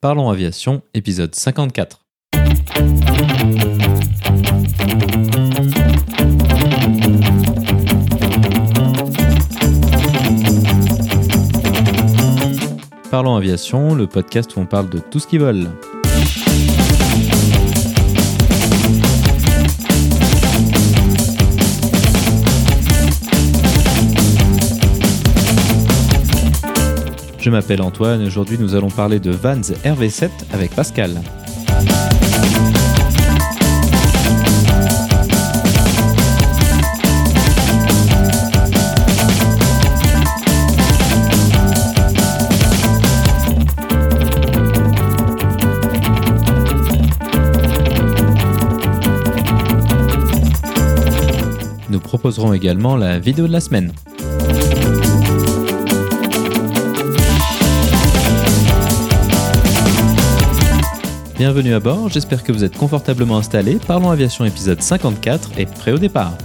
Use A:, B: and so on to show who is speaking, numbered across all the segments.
A: Parlons Aviation, épisode 54. Parlons Aviation, le podcast où on parle de tout ce qui vole. Je m'appelle Antoine et aujourd'hui nous allons parler de Vans RV7 avec Pascal. Nous proposerons également la vidéo de la semaine. Bienvenue à bord, j'espère que vous êtes confortablement installés. Parlons Aviation épisode 54 et prêt au départ.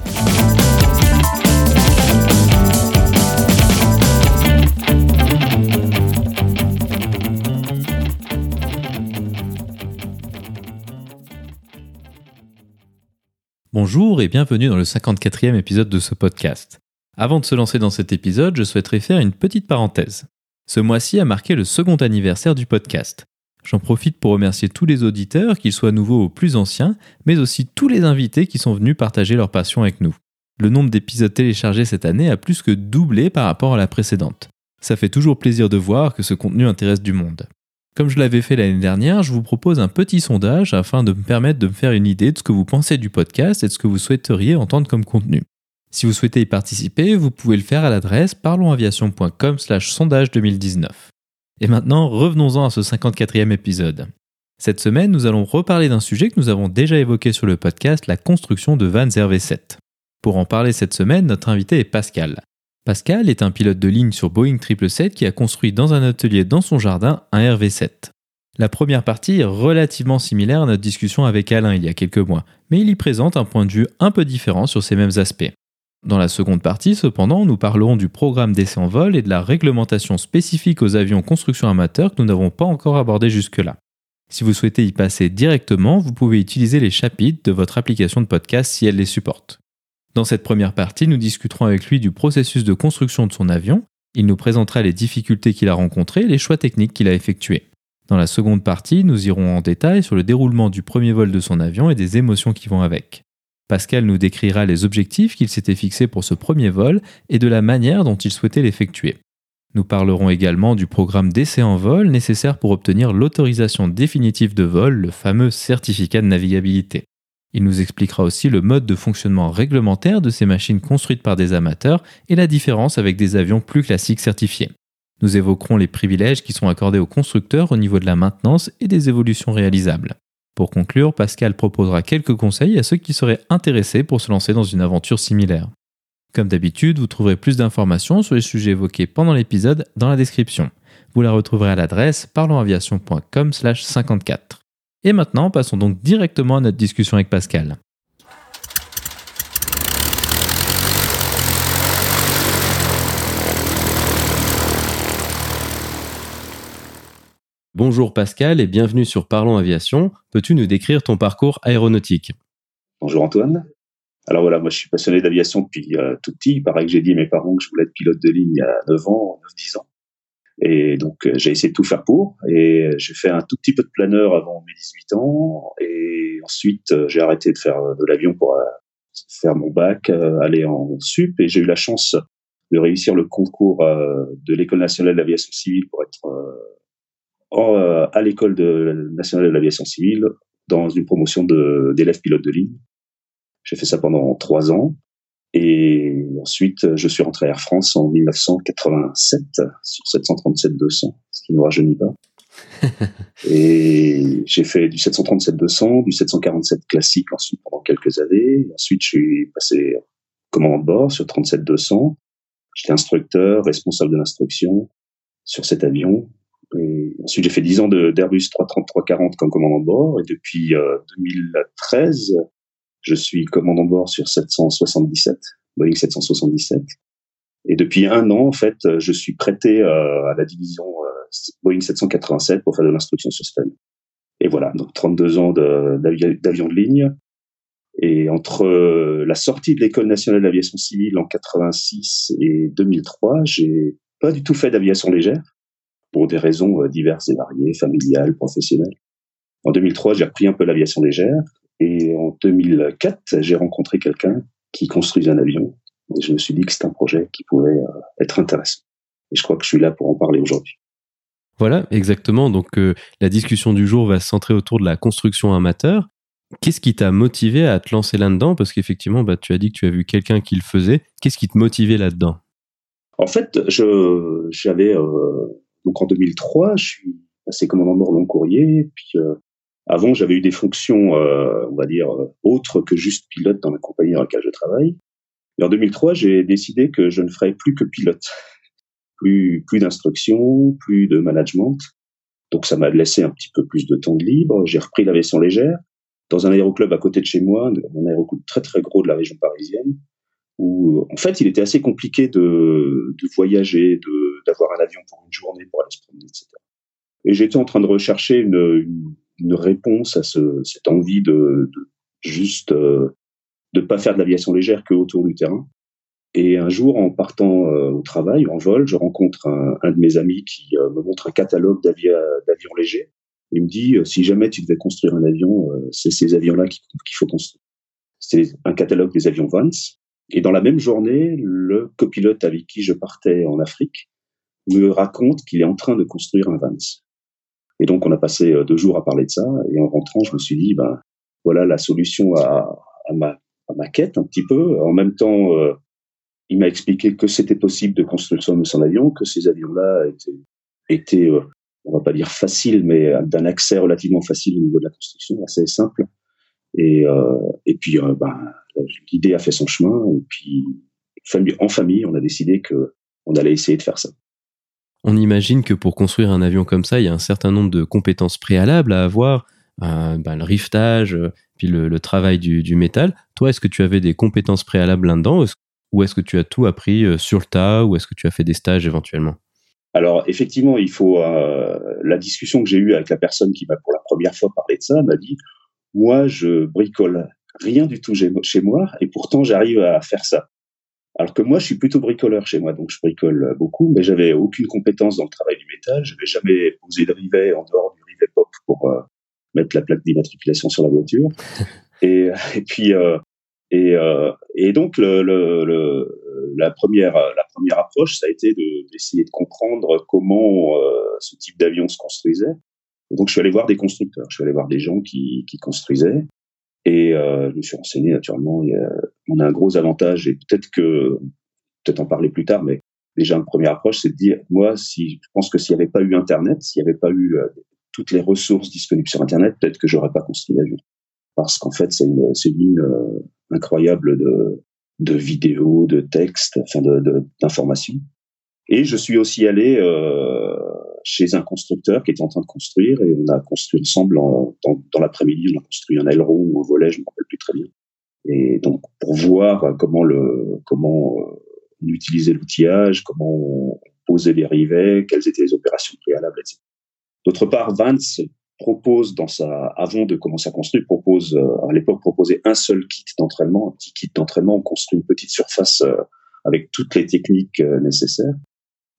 A: Bonjour et bienvenue dans le 54e épisode de ce podcast. Avant de se lancer dans cet épisode, je souhaiterais faire une petite parenthèse. Ce mois-ci a marqué le second anniversaire du podcast. J'en profite pour remercier tous les auditeurs, qu'ils soient nouveaux ou plus anciens, mais aussi tous les invités qui sont venus partager leur passion avec nous. Le nombre d'épisodes téléchargés cette année a plus que doublé par rapport à la précédente. Ça fait toujours plaisir de voir que ce contenu intéresse du monde. Comme je l'avais fait l'année dernière, je vous propose un petit sondage afin de me permettre de me faire une idée de ce que vous pensez du podcast et de ce que vous souhaiteriez entendre comme contenu. Si vous souhaitez y participer, vous pouvez le faire à l'adresse parlonsaviation.com/sondage 2019. Et maintenant, revenons-en à ce 54e épisode. Cette semaine, nous allons reparler d'un sujet que nous avons déjà évoqué sur le podcast, la construction de Vans RV7. Pour en parler cette semaine, notre invité est Pascal. Pascal est un pilote de ligne sur Boeing 777 qui a construit dans un atelier dans son jardin un RV7. La première partie est relativement similaire à notre discussion avec Alain il y a quelques mois, mais il y présente un point de vue un peu différent sur ces mêmes aspects. Dans la seconde partie, cependant, nous parlerons du programme d'essai en vol et de la réglementation spécifique aux avions construction amateur que nous n'avons pas encore abordé jusque-là. Si vous souhaitez y passer directement, vous pouvez utiliser les chapitres de votre application de podcast si elle les supporte. Dans cette première partie, nous discuterons avec lui du processus de construction de son avion, il nous présentera les difficultés qu'il a rencontrées et les choix techniques qu'il a effectués. Dans la seconde partie, nous irons en détail sur le déroulement du premier vol de son avion et des émotions qui vont avec. Pascal nous décrira les objectifs qu'il s'était fixés pour ce premier vol et de la manière dont il souhaitait l'effectuer. Nous parlerons également du programme d'essai en vol nécessaire pour obtenir l'autorisation définitive de vol, le fameux certificat de navigabilité. Il nous expliquera aussi le mode de fonctionnement réglementaire de ces machines construites par des amateurs et la différence avec des avions plus classiques certifiés. Nous évoquerons les privilèges qui sont accordés aux constructeurs au niveau de la maintenance et des évolutions réalisables. Pour conclure, Pascal proposera quelques conseils à ceux qui seraient intéressés pour se lancer dans une aventure similaire. Comme d'habitude, vous trouverez plus d'informations sur les sujets évoqués pendant l'épisode dans la description. Vous la retrouverez à l'adresse parlonsaviation.com/54. Et maintenant, passons donc directement à notre discussion avec Pascal. Bonjour Pascal et bienvenue sur Parlons Aviation. Peux-tu nous décrire ton parcours aéronautique?
B: Bonjour Antoine. Alors voilà, moi je suis passionné d'aviation depuis euh, tout petit. Il paraît que j'ai dit à mes parents que je voulais être pilote de ligne à 9 ans, 9-10 ans. Et donc euh, j'ai essayé de tout faire pour. Et j'ai fait un tout petit peu de planeur avant mes 18 ans. Et ensuite euh, j'ai arrêté de faire de l'avion pour faire mon bac, aller en sup. Et j'ai eu la chance de réussir le concours de l'École nationale d'aviation civile pour être euh, à l'école de, nationale de l'aviation civile dans une promotion d'élèves pilotes de ligne. J'ai fait ça pendant trois ans. Et ensuite, je suis rentré à Air France en 1987 sur 737-200, ce qui ne nous rajeunit pas. et j'ai fait du 737-200, du 747 classique ensuite pendant quelques années. Ensuite, je suis passé commandant de bord sur 37-200. J'étais instructeur, responsable de l'instruction sur cet avion. Ensuite, j'ai fait 10 ans d'Airbus 330-340 comme commandant de bord. Et depuis 2013, euh, je suis commandant de bord sur 777, Boeing 777. Et depuis un an, en fait, je suis prêté euh, à la division Boeing 787 pour faire de l'instruction sur système. Et voilà, donc 32 ans d'avion de, ligne. Et entre la sortie de l'école nationale d'aviation civile en 86 et 2003, j'ai pas du tout fait d'aviation légère pour des raisons diverses et variées, familiales, professionnelles. En 2003, j'ai repris un peu l'aviation légère et en 2004, j'ai rencontré quelqu'un qui construisait un avion. Et je me suis dit que c'était un projet qui pouvait euh, être intéressant. Et je crois que je suis là pour en parler aujourd'hui.
A: Voilà, exactement. Donc euh, la discussion du jour va se centrer autour de la construction amateur. Qu'est-ce qui t'a motivé à te lancer là-dedans? Parce qu'effectivement, bah, tu as dit que tu as vu quelqu'un qui le faisait. Qu'est-ce qui te motivait là-dedans?
B: En fait, j'avais euh, donc en 2003, je suis passé commandant de long courrier, puis avant, j'avais eu des fonctions, euh, on va dire, euh, autres que juste pilote dans la compagnie dans laquelle je travaille. Et en 2003, j'ai décidé que je ne ferais plus que pilote. Plus, plus d'instruction, plus de management. Donc ça m'a laissé un petit peu plus de temps de libre. J'ai repris l'aviation légère dans un aéroclub à côté de chez moi, un aéroclub très très gros de la région parisienne, où en fait il était assez compliqué de, de voyager, de d'avoir un avion pour une journée pour aller se promener, etc. Et j'étais en train de rechercher une, réponse à ce, cette envie de, juste euh, de pas faire de l'aviation légère que autour du terrain. Et un jour, en partant euh, au travail, en vol, je rencontre un, de mes amis qui euh, me montre un catalogue d'avions légers. Il me dit, si jamais tu devais construire un avion, c'est ces avions-là qu'il faut construire. C'est un catalogue des avions Vance. Et dans la même journée, le copilote avec qui je partais en Afrique me raconte qu'il est en train de construire un Vance. Et donc, on a passé euh, deux jours à parler de ça. Et en rentrant, je me suis dit, ben, voilà la solution à, ma, à ma quête un petit peu. En même temps, euh, il m'a expliqué que c'était possible de construire son, avion, que ces avions-là étaient, étaient euh, on va pas dire facile, mais d'un accès relativement facile au niveau de la construction, assez simple. Et, euh, et puis, ben, l'idée a fait son chemin. Et puis, en famille, on a décidé que on allait essayer de faire ça.
A: On imagine que pour construire un avion comme ça, il y a un certain nombre de compétences préalables à avoir, euh, ben, le riftage, euh, puis le, travail du, métal. Toi, est-ce que tu avais des compétences préalables là-dedans? Ou est-ce que tu as tout appris euh, sur le tas ou est-ce que tu as fait des stages éventuellement?
B: Alors effectivement, il faut la discussion que j'ai eue avec la personne qui m'a pour la première fois parlé de ça m'a dit moi je bricole rien du tout chez moi et pourtant j'arrive à faire ça. Alors que moi, je suis plutôt bricoleur chez moi, donc je bricole beaucoup, mais j'avais aucune compétence dans le travail du métal. Je n'avais jamais posé de rivet en dehors du rivet pop pour euh, mettre la plaque d'immatriculation sur la voiture. et, et puis euh, et, euh, et donc le, le, le, la première la première approche, ça a été d'essayer de, comprendre comment euh, ce type d'avion se construisait. Et donc je suis allé voir des constructeurs, je suis allé voir des gens qui, qui construisaient. Et euh, je me suis renseigné naturellement. on a un gros avantage et peut-être que peut-être en parler plus tard, mais déjà une première approche, c'est de dire moi, si je pense que s'il n'y avait pas eu Internet, s'il n'y avait pas eu euh, toutes les ressources disponibles sur Internet, peut-être que j'aurais pas construit l'avion, parce qu'en fait c'est une une mine euh, incroyable de de vidéos, de textes, enfin de d'informations. Et je suis aussi allé euh, chez un constructeur qui était en train de construire et on a construit ensemble dans, l'après-midi, on a construit un aileron ou un volet, je me rappelle plus très bien. Et donc pour voir comment le comment euh, on utilisait l'outillage, comment on posait les rivets, quelles étaient les opérations préalables, etc. D'autre part, Vance propose dans sa avant de commencer à construire propose euh, à l'époque proposait un seul kit d'entraînement, un petit kit d'entraînement. On construit une petite surface euh, avec toutes les techniques nécessaires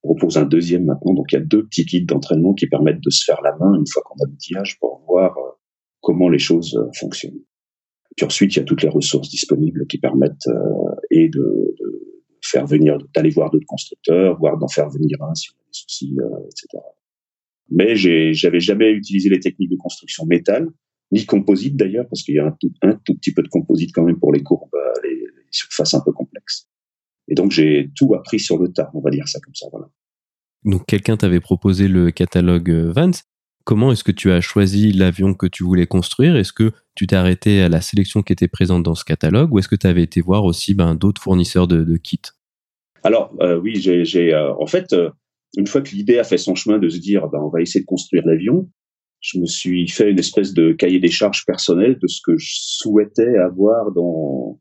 B: propose un deuxième maintenant. Donc il y a deux petits kits d'entraînement qui permettent de se faire la main une fois qu'on a l'outillage pour voir euh, comment les choses euh, fonctionnent. Puis ensuite, il y a toutes les ressources disponibles qui permettent euh, et de, de, faire venir, d'aller voir d'autres constructeurs, voire d'en faire venir un si on a des soucis, etc. Mais j'avais jamais utilisé les techniques de construction métal, ni composite d'ailleurs, parce qu'il y a un tout, un tout, petit peu de composite quand même pour les courbes, les, les surfaces un peu complexes. Et donc j'ai tout appris sur le tas, on va dire ça comme ça. Voilà.
A: Donc quelqu'un t'avait proposé le catalogue euh, Vance. Comment est-ce que tu as choisi l'avion que tu voulais construire? Est-ce que tu t'es arrêté à la sélection qui était présente dans ce catalogue ou est-ce que tu avais été voir aussi ben, d'autres fournisseurs de, de kits?
B: Alors euh, oui, j'ai euh, en fait une fois que l'idée a fait son chemin de se dire ben, on va essayer de construire l'avion, je me suis fait une espèce de cahier des charges personnel de ce que je souhaitais avoir dans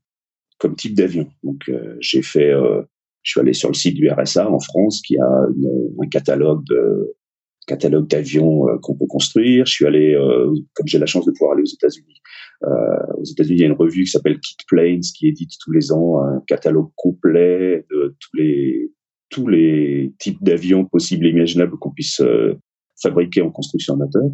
B: comme type d'avion. Donc euh, j'ai fait, euh, je suis allé sur le site du RSA en France qui a une, un catalogue catalogue d'avions qu'on peut construire. Je suis allé, comme j'ai la chance de pouvoir aller aux États-Unis. aux États-Unis, il y a une revue qui s'appelle Kit Planes qui édite tous les ans un catalogue complet de tous les tous les types d'avions possibles et imaginables qu'on puisse fabriquer en construction amateur.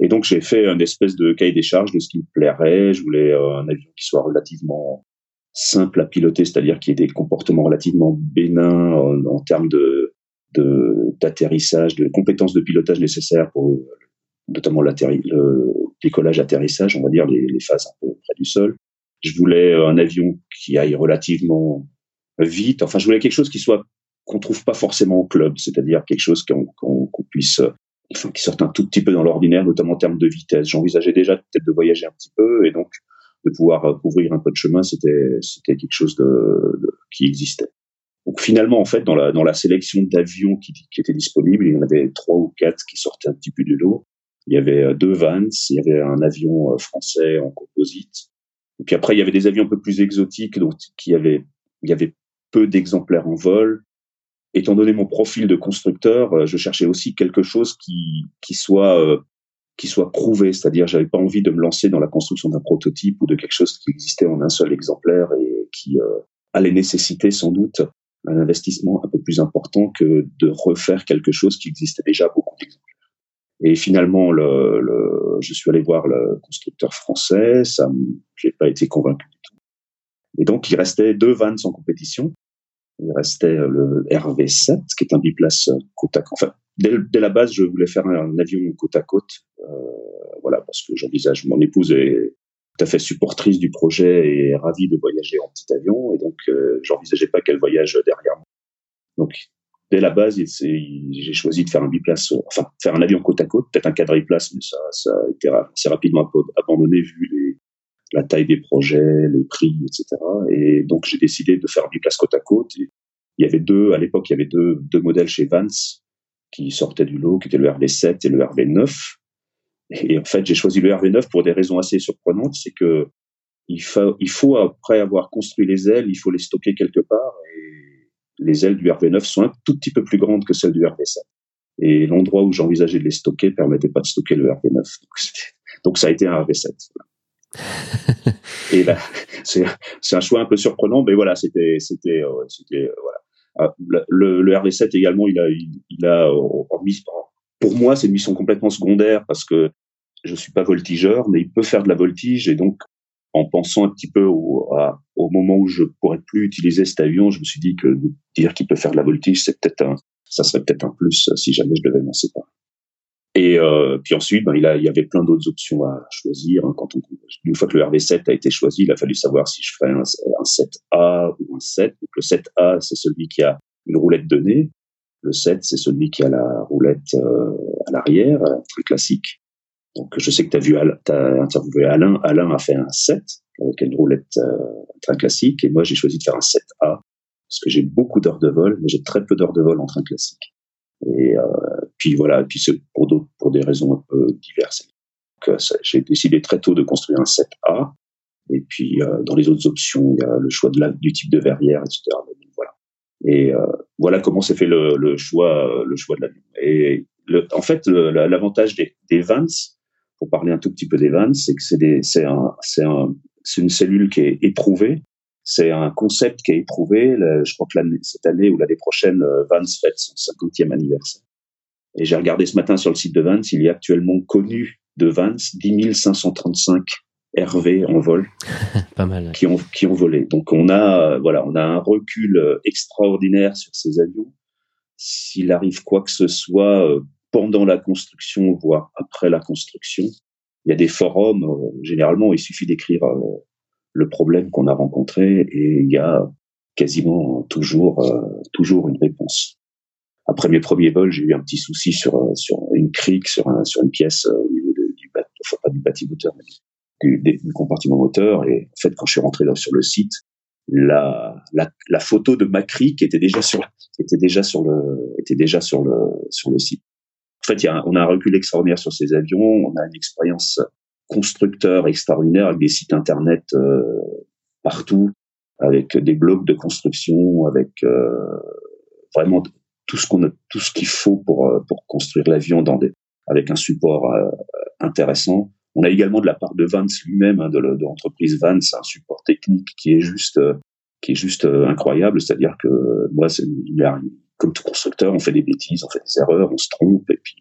B: Et donc j'ai fait un espèce de cahier des charges de ce qui me plairait. Je voulais un avion qui soit relativement simple à piloter, c'est-à-dire qui ait des comportements relativement bénins en, termes d'atterrissage, de, compétences de pilotage nécessaires pour notamment le décollage, atterrissage, on va dire les, les, phases un peu près du sol. Je voulais un avion qui aille relativement vite. Enfin, je voulais quelque chose qui soit qu'on trouve pas forcément au club, c'est-à-dire quelque chose qu'on puisse, enfin, qui sorte un tout petit peu dans l'ordinaire, notamment en termes de vitesse. J'envisageais déjà peut-être de voyager un petit peu, et donc de pouvoir euh, couvrir un peu de chemin, c'était c'était quelque chose de, qui existait. Donc finalement, en fait, dans la dans la sélection d'avions qui, qui étaient disponibles, il y en avait trois ou quatre qui sortaient un petit peu du lot. Il y avait euh, deux Vans, il y avait un avion euh, français en composite. Et puis après, il y avait des avions un peu plus exotiques, donc qui avaient il y avait peu d'exemplaires en vol. Étant donné mon profil de constructeur, je cherchais aussi quelque chose qui qui soit qui soit prouvé, c'est-à-dire j'avais pas envie de me lancer dans la construction d'un prototype ou de quelque chose qui existait en un seul exemplaire et qui euh, allait nécessiter sans doute un investissement un peu plus important que de refaire quelque chose qui existait déjà beaucoup d'exemplaires. Et finalement, le, le, je suis allé voir le constructeur français, ça, j'ai pas été convaincu du tout. Et donc, il restait deux vannes en compétition. Il restait le RV7, qui est un biplace côte à côte. Enfin, dès, la base, je voulais faire un avion côte à côte. Euh, voilà, parce que j'envisage, mon épouse est tout à fait supportrice du projet et ravie de voyager en petit avion. Et donc, euh, j'envisageais pas qu'elle voyage derrière moi. Donc, dès la base, j'ai choisi de faire un biplace, enfin, faire un avion côte à côte, peut-être un quadriplace, mais ça, ça a été assez rapidement abandonné vu la taille des projets, les prix, etc. Et donc j'ai décidé de faire du place côte à côte. il y avait deux, à l'époque, il y avait deux, deux modèles chez Vance qui sortaient du lot, qui étaient le RV7 et le RV9. Et en fait, j'ai choisi le RV9 pour des raisons assez surprenantes. C'est que il faut, il faut, après avoir construit les ailes, il faut les stocker quelque part. Et les ailes du RV9 sont un tout petit peu plus grandes que celles du RV7. Et l'endroit où j'envisageais de les stocker permettait pas de stocker le RV9. Donc, donc ça a été un RV7. et là, c'est un choix un peu surprenant, mais voilà, c'était c'était euh, c'était euh, voilà. Ah, le, le RV7 également, il a il, il a mis, pour moi, c'est une mission complètement secondaire parce que je suis pas voltigeur, mais il peut faire de la voltige et donc en pensant un petit peu au, moment où je pourrais plus utiliser cet avion, je me suis dit que dire qu'il peut faire de la voltige, c'est peut-être un, ça serait peut-être un plus si jamais je devais m'en séparer. Et euh, puis ensuite, ben, il, y avait plein d'autres options à choisir. Hein. Quand une fois que le RV7 a été choisi, il a fallu savoir si je ferais un, un 7A ou un 7. Donc le 7A, c'est celui qui a une roulette de nez. Le 7, c'est celui qui a la roulette euh, à l'arrière, très classique. Donc je sais que tu as vu, as interviewé Alain. Alain a fait un 7 avec une roulette euh, très classique. Et moi, j'ai choisi de faire un 7A parce que j'ai beaucoup d'heures de vol, mais j'ai très peu d'heures de vol en train classique. Et euh, puis voilà, puis c'est pour d'autres, pour des raisons un peu diverses. Donc, euh, j'ai décidé très tôt de construire un 7A. Et puis euh, dans les autres options, il y a le choix de la, du type de verrière, etc. voilà. Et euh, voilà comment s'est fait le, le, choix, le choix de l'avion. Et le, en fait, l'avantage des, des Vans, pour parler un tout petit peu des Vans, c'est que c'est c'est un, un, une cellule qui est éprouvée c'est un concept qui est éprouvé. Je crois que cette année ou l'année prochaine, euh, Vance fête son 50e anniversaire. Et j'ai regardé ce matin sur le site de Vance, il y a actuellement connu de Vance 10 535 RV en vol.
A: Pas mal.
B: Qui ont, qui ont volé. Donc on a, voilà, on a un recul euh, extraordinaire sur ces avions. S'il arrive quoi que ce soit euh, pendant la construction, voire après la construction, il y a des forums, généralement, il suffit d'écrire le problème qu'on a rencontré et il y a quasiment toujours euh, toujours une réponse. Après mes premiers vols, j'ai eu un petit souci sur euh, sur une crique sur un, sur une pièce euh, au niveau de, du enfin pas du bâtiment mais du, du, compartiment moteur et en fait quand je suis rentré sur le site la, la, la photo de ma crique était déjà sur était déjà sur le était déjà sur le sur le site. En fait, y a on a un recul extraordinaire sur ces avions, on a une expérience constructeurs extraordinaires avec des sites internet euh, partout, avec des blogs de construction, avec euh, vraiment tout ce qu'on a, tout ce qu'il faut pour pour construire l'avion dans des avec un support intéressant. On a également de la part de Vance lui-même, hein, de, l'entreprise Vance, un support technique qui est juste qui est juste incroyable. C'est-à-dire que moi, c'est, comme tout constructeur, on fait des bêtises, on fait des erreurs, on se trompe, et puis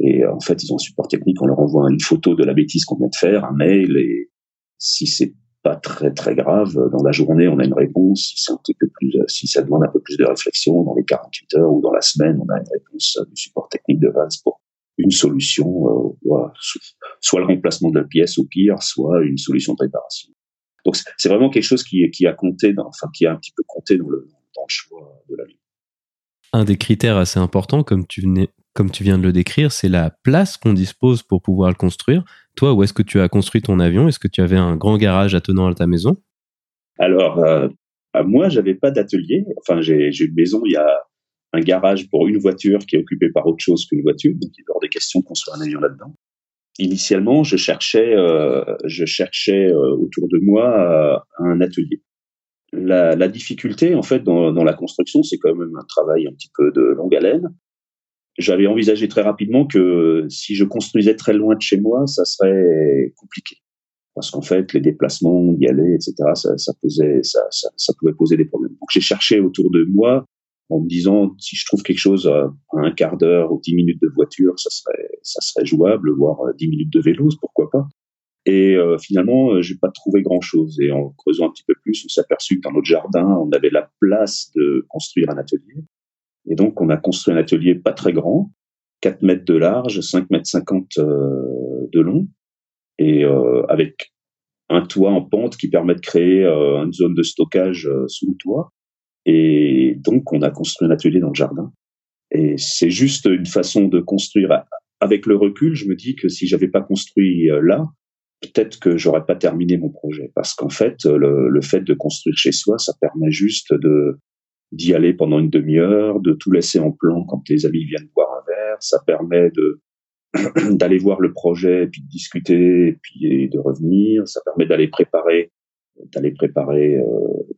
B: et en fait, ils ont un support technique, on leur envoie une photo de la bêtise qu'on vient de faire, un mail, et si c'est pas très très grave, dans la journée, on a une réponse. Si c'est un petit peu plus, si ça demande un peu plus de réflexion, dans les 48 heures ou dans la semaine, on a une réponse du support technique de Vance pour une solution, euh, soit le remplacement de la pièce au pire, soit une solution de réparation. Donc c'est vraiment quelque chose qui, qui a compté, dans, enfin qui a un petit peu compté dans le, dans le choix de la vie.
A: Un des critères assez importants, comme tu venais, comme tu viens de le décrire, c'est la place qu'on dispose pour pouvoir le construire. Toi, où est-ce que tu as construit ton avion? Est-ce que tu avais un grand garage attenant à ta maison?
B: Alors, euh, moi, j'avais pas d'atelier. Enfin, j'ai une maison, il y a un garage pour une voiture qui est occupé par autre chose qu'une voiture, donc il a hors des questions qu'on soit un avion là-dedans. Initialement, je cherchais, euh, je cherchais euh, autour de moi euh, un atelier. La, la, difficulté, en fait, dans, dans la construction, c'est quand même un travail un petit peu de longue haleine j'avais envisagé très rapidement que si je construisais très loin de chez moi, ça serait compliqué. Parce qu'en fait, les déplacements, y aller, etc., ça, ça, posait, ça, ça, ça, pouvait poser des problèmes. Donc j'ai cherché autour de moi en me disant si je trouve quelque chose à un quart d'heure ou dix minutes de voiture, ça serait, ça serait jouable, voire dix minutes de vélo, pourquoi pas. Et euh, finalement, euh, j'ai pas trouvé grand chose. Et en creusant un petit peu plus, on s'est aperçu que dans notre jardin, on avait la place de construire un atelier. Et donc, on a construit un atelier pas très grand, 4 mètres de large, 5 mètres 50 euh, de long, et euh, avec un toit en pente qui permet de créer euh, une zone de stockage sous le toit. Et donc, on a construit un atelier dans le jardin. Et c'est juste une façon de construire. Avec le recul, je me dis que si j'avais pas construit là, peut-être que j'aurais pas terminé mon projet. Parce qu'en fait, le, fait de construire chez soi, ça permet juste d'y aller pendant une demi-heure, de tout laisser en plan quand tes amis viennent boire un verre. Ça permet d'aller voir le projet, et puis de discuter, puis de revenir. Ça permet d'aller préparer, d'aller préparer euh,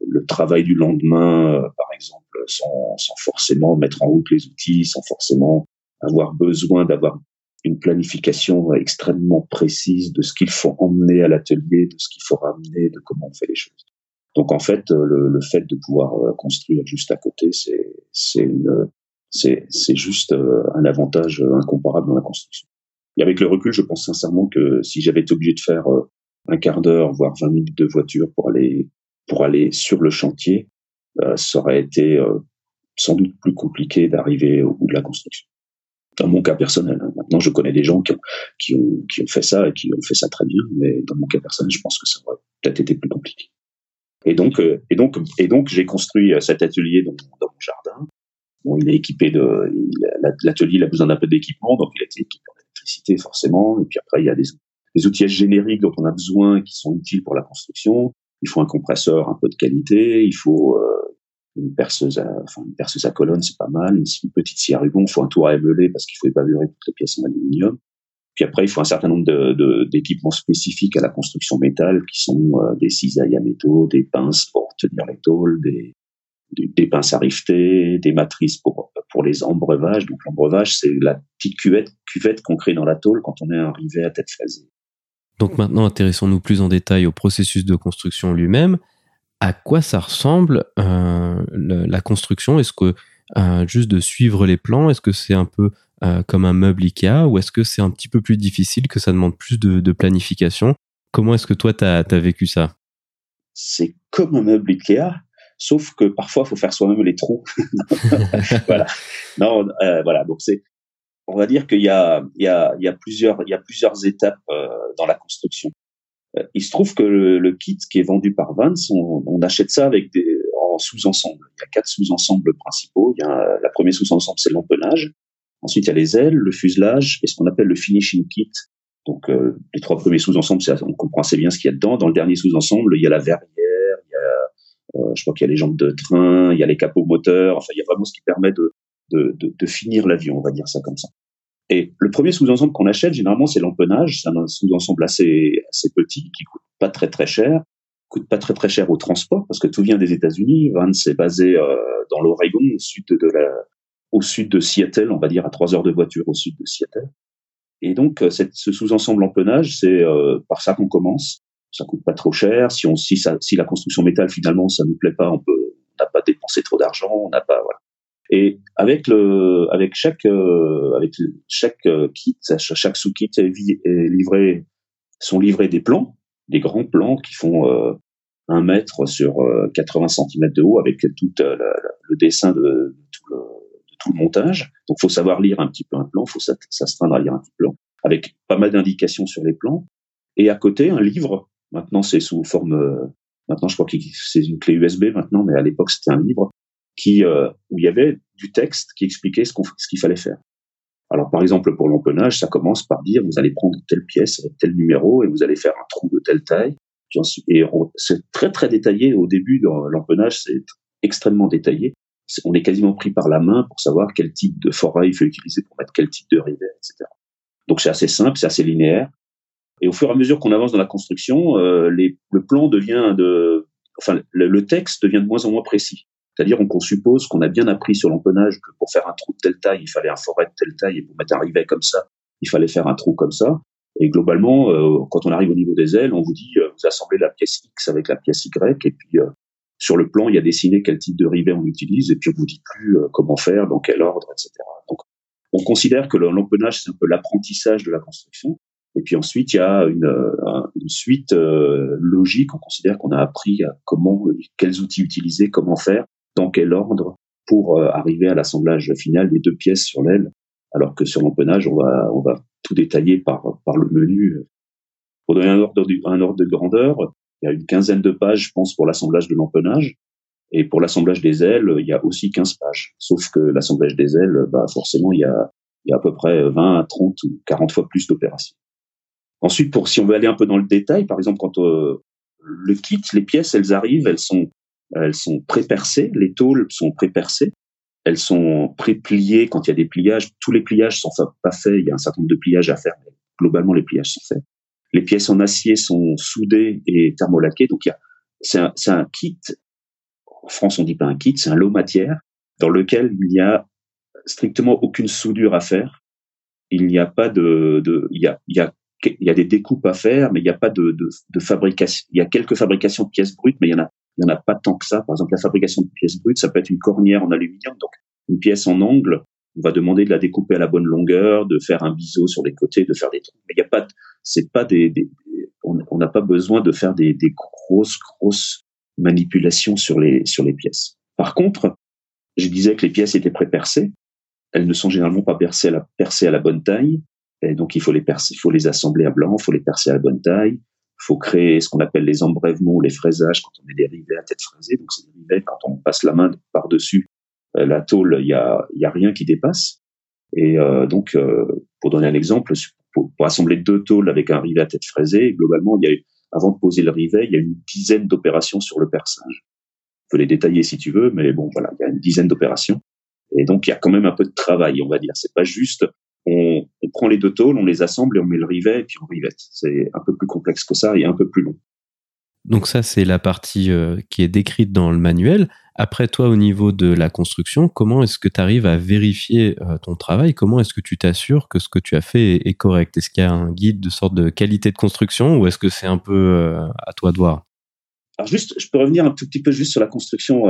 B: le travail du lendemain, euh, par exemple, sans, sans forcément mettre en route les outils, sans forcément avoir besoin d'avoir une planification extrêmement précise de ce qu'il faut emmener à l'atelier, de ce qu'il faut ramener, de comment on fait les choses. Donc en fait, euh, le, le fait de pouvoir construire juste à côté, c'est juste un avantage incomparable dans la construction. Et avec le recul, je pense sincèrement que si j'avais été obligé de faire un quart d'heure, voire 20 minutes de voiture pour aller pour aller sur le chantier, ça aurait été sans doute plus compliqué d'arriver au bout de la construction. Dans mon cas personnel, hein. maintenant je connais des gens qui ont, qui ont qui ont fait ça et qui ont fait ça très bien, mais dans mon cas personnel, je pense que ça aurait peut-être été plus compliqué. Et donc, euh, et donc, et donc, j'ai construit euh, cet atelier dans, mon jardin. Bon, il est équipé de, l'atelier a besoin d'un peu d'équipement, donc il a été équipé en électricité forcément. Et puis après, il y a des, des outillages génériques dont on a besoin qui sont utiles pour la construction. Il faut un compresseur un peu de qualité. Il faut euh, une perceuse, à, enfin une perceuse à colonne, c'est pas mal. Une, petite scie à ruban. Il faut un tour à émeuler parce qu'il faut évaluer toutes les pièces en aluminium. Puis après, il faut un certain nombre d'équipements de, spécifiques à la construction métal, qui sont euh, des cisailles à métaux, des pinces pour tenir les tôles, des, des, pinces à rifter, des matrices pour, pour les embreuvages. Donc l'embreuvage, c'est la petite cuvette, cuvette qu'on crée dans la tôle quand on est arrivé à tête fraisée.
A: Donc maintenant, intéressons-nous plus en détail au processus de construction lui-même. À quoi ça ressemble euh, la construction? Est-ce que euh, juste de suivre les plans, est-ce que c'est un peu euh, comme un meuble Ikea ou est-ce que c'est un petit peu plus difficile, que ça demande plus de, planification? Comment est-ce que toi, tu as, vécu ça?
B: C'est comme un meuble Ikea, sauf que parfois, il faut faire soi-même les trous. voilà. Non, voilà. Donc, c'est, on va dire qu'il y a, plusieurs, étapes euh, dans la construction. il se trouve que le, kit qui est vendu par Vance, on, on achète ça avec des, en sous-ensemble. Il y a quatre sous-ensembles principaux. Il y a la premier sous-ensemble, c'est l'empennage. Ensuite, il y a les ailes, le fuselage et ce qu'on appelle le finishing kit. Donc, euh, les trois premiers sous-ensembles, on comprend assez bien ce qu'il y a dedans. Dans le dernier sous-ensemble, il y a la verrière, il y a, euh, je crois qu'il y a les jambes de train, il y a les capots moteurs. Enfin, il y a vraiment ce qui permet de, de, finir l'avion, on va dire ça comme ça. Et le premier sous-ensemble qu'on achète, généralement, c'est l'empennage. C'est un sous-ensemble assez, assez petit, qui coûte pas très très cher, coûte pas très très cher au transport, parce que tout vient des États-Unis. Vance est basé euh, dans l'Oregon, au sud de Seattle, on va dire à trois heures de voiture au sud de Seattle. Et donc, cette, ce sous-ensemble empennage, c'est par ça qu'on commence. Ça coûte pas trop cher. Si la construction métal finalement ça nous plaît pas, on peut, n'a pas dépensé trop d'argent, on n'a pas. Et avec le, avec chaque, euh, avec chaque euh, kit, chaque sous-kit est, livré, sont livrés des plans, des grands plans qui font euh, un mètre sur 80 cm de haut avec tout le dessin de, tout le, de tout le montage. Donc, faut savoir lire un petit peu un plan, faut s'astreindre à lire un petit plan, avec pas mal d'indications sur les plans. Et à côté, un livre. Maintenant, c'est sous forme. maintenant, je crois que c'est une clé USB maintenant, mais à l'époque, c'était un livre qui euh, où il y avait du texte qui expliquait ce qu'il fallait faire. Alors par exemple pour l'empennage, ça commence par dire vous allez prendre telle pièce avec tel numéro et vous allez faire un trou de telle taille. Et c'est très très détaillé au début dans l'empennage, c'est extrêmement détaillé. on est quasiment pris par la main pour savoir quel type de forêt il faut utiliser pour mettre quel type de rivet, etc. Donc c'est assez simple, c'est assez linéaire. Et au fur et à mesure qu'on avance dans la construction, euh, les, le plan devient de, enfin le, texte devient de moins en moins précis. C'est-à-dire qu'on suppose qu'on a bien appris sur l'empennage que pour faire un trou de telle taille, il fallait un forêt de telle taille, et pour mettre un rivet comme ça, il fallait faire un trou comme ça. Et globalement, euh, quand on arrive au niveau des ailes, on vous dit, euh, vous assemblez la pièce X avec la pièce Y, et puis euh, sur le plan, il y a dessiné quel type de rivet on utilise, et puis on vous dit plus comment faire, dans quel ordre, etc. Donc, on considère que l'empennage, c'est un peu l'apprentissage de la construction. Et puis ensuite, il y a une, une suite logique. On considère qu'on a appris comment, quels outils utiliser, comment faire, dans quel ordre pour euh, arriver à l'assemblage final des deux pièces sur l'aile, alors que sur l'empennage, on va, on va tout détailler par, par le menu. Pour donner un ordre, un ordre de grandeur, il y a une quinzaine de pages, je pense, pour l'assemblage de l'empennage. Et pour l'assemblage des ailes, il y a aussi 15 pages. Sauf que l'assemblage des ailes, bah, forcément, il y a, il y a à peu près 20, 30 ou 40 fois plus d'opérations. Ensuite, pour si on veut aller un peu dans le détail, par exemple, quand euh, le kit, les pièces, elles arrivent, elles sont elles sont pré-percées, les tôles sont pré-percées, elles sont pré-pliées quand il y a des pliages. Tous les pliages sont pas faits, il y a un certain nombre de pliages à faire, mais globalement les pliages sont faits. Les pièces en acier sont soudées et thermolaquées, donc c'est un, kit. En France, on dit pas un kit, c'est un lot matière dans lequel il n'y a strictement aucune soudure à faire. Il n'y a pas de, il y a, des découpes à faire, mais il n'y a pas de, de, de, fabrication. Il y a quelques fabrications de pièces brutes, mais il y en a il n'y en a pas tant que ça. Par exemple, la fabrication de pièces brutes, ça peut être une cornière en aluminium, donc une pièce en angle. On va demander de la découper à la bonne longueur, de faire un biseau sur les côtés, de faire des trucs. Mais il n'y a pas, c'est pas des, on n'a pas besoin de faire des, grosses, grosses manipulations sur les, sur les pièces. Par contre, je disais que les pièces étaient pré-percées. Elles ne sont généralement pas percées à la, percées à la bonne taille. Et donc, il faut les percer, il faut les assembler à blanc, il faut les percer à la bonne taille faut créer ce qu'on appelle les embrèvements ou les fraisages quand on met des rivets à tête fraisée. Donc, c'est des rivets, quand on passe la main par-dessus euh, la tôle, il y a, y a rien qui dépasse. Et euh, donc, euh, pour donner un exemple, pour, assembler deux tôles avec un rivet à tête fraisée, globalement, il y a avant de poser le rivet, il y a une dizaine d'opérations sur le perçage. On peut les détailler si tu veux, mais bon, voilà, il y a une dizaine d'opérations. Et donc, il y a quand même un peu de travail, on va dire. C'est pas juste prend les deux tôles, on les assemble et on met le rivet et puis on rivette. C'est un peu plus complexe que ça et un peu plus long.
A: Donc ça, c'est la partie euh, qui est décrite dans le manuel. Après, toi, au niveau de la construction, comment est-ce que tu arrives à vérifier euh, ton travail? Comment est-ce que tu t'assures que ce que tu as fait est, correct? Est-ce qu'il y a un guide de sorte de qualité de construction ou est-ce que c'est un peu euh, à toi de voir?
B: Alors juste, je peux revenir un tout petit peu juste sur la construction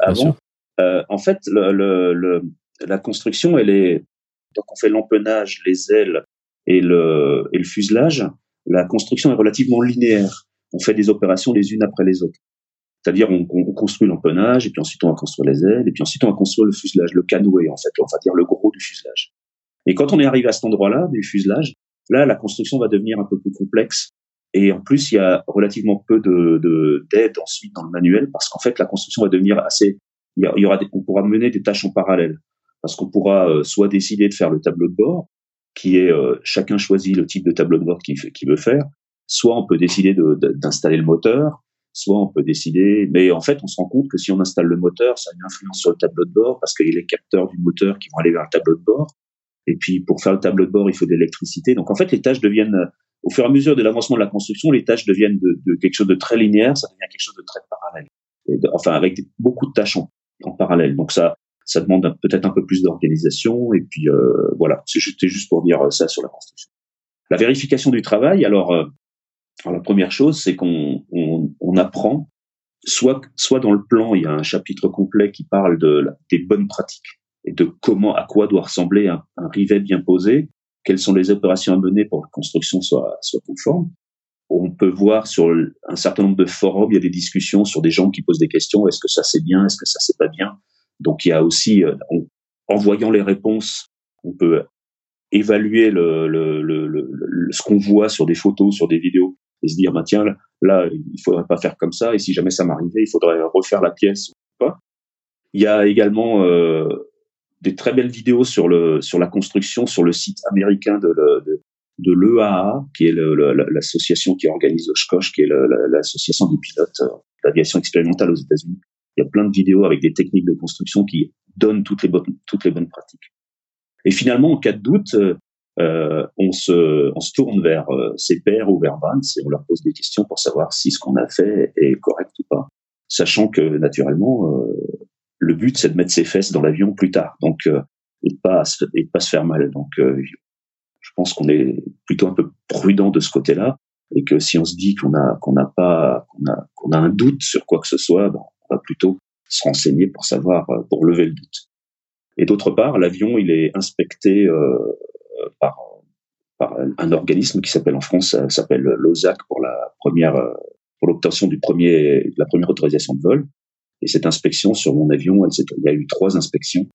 B: avant. en fait, le, le, la construction, elle est, donc on fait l'empennage, les ailes et le, fuselage, la construction est relativement linéaire. On fait des opérations les unes après les autres. C'est-à-dire on, on, construit l'empennage et puis ensuite on va construire les ailes et puis ensuite on va construire le fuselage, le canoë en fait, on va dire le gros du fuselage. Et quand on est arrivé à cet endroit-là du fuselage, là la construction va devenir un peu plus complexe et en plus il y a relativement peu de d'aide ensuite dans le manuel parce qu'en fait la construction va devenir assez, il y, aura on pourra mener des tâches en parallèle parce qu'on pourra euh, soit décider de faire le tableau de bord, qui est euh, chacun choisit le type de tableau de bord qu'il veut faire, soit on peut décider d'installer le moteur, soit on peut décider, mais en fait on se rend compte que si on installe le moteur, ça a une influence sur le tableau de bord parce qu'il y a les capteurs du moteur qui vont aller vers le tableau de bord, et puis pour faire le tableau de bord il faut de l'électricité. Donc en fait les tâches deviennent, au fur et à mesure de l'avancement de la construction, les tâches deviennent de, quelque chose de très linéaire, ça devient quelque chose de très parallèle, enfin avec beaucoup de tâches en, en parallèle. Donc ça ça demande peut-être un peu plus d'organisation. Et puis voilà, c'était juste pour dire ça sur la construction. La vérification du travail, alors, alors la première chose, c'est qu'on on, on apprend soit, soit dans le plan, il y a un chapitre complet qui parle de, des bonnes pratiques et de comment, à quoi doit ressembler un, un, rivet bien posé, quelles sont les opérations à mener pour que la construction soit, soit conforme. On peut voir sur un certain nombre de forums, il y a des discussions sur des gens qui posent des questions. Est-ce que ça c'est bien? Est-ce que ça c'est pas bien? Donc il y a aussi, euh, en voyant les réponses, on peut évaluer ce qu'on voit sur des photos, sur des vidéos, et se dire, bah, tiens, là, il faudrait pas faire comme ça, et si jamais ça m'arrivait, il faudrait refaire la pièce ou pas. Il y a également euh, des très belles vidéos sur la construction sur le site américain de l'EAA, qui est l'association qui organise Oshkosh, qui est l'association des pilotes euh, d'aviation expérimentale aux États-Unis. Il y a plein de vidéos avec des techniques de construction qui donnent toutes les bonnes toutes les bonnes pratiques. Et finalement, en cas de doute, euh, euh, on, se, on se tourne vers euh, ses pairs ou vers Vance et on leur pose des questions pour savoir si ce qu'on a fait est correct ou pas. Sachant que, naturellement, euh, le but, c'est de mettre ses fesses dans l'avion plus tard. Donc, euh, et, de pas, et pas se faire mal. Donc, je pense qu'on est plutôt un peu prudent de ce côté-là et que si on se dit qu'on a qu'on n'a pas qu'on a qu'on a un doute sur quoi que ce soit, ben, on va plutôt se renseigner pour savoir pour lever le doute. Et d'autre part, l'avion il est inspecté euh, par, par un organisme qui s'appelle en France, s'appelle l'OSAC pour la première, pour l'obtention du premier, de la première autorisation de vol. Et cette inspection sur mon avion, il y a eu trois inspections.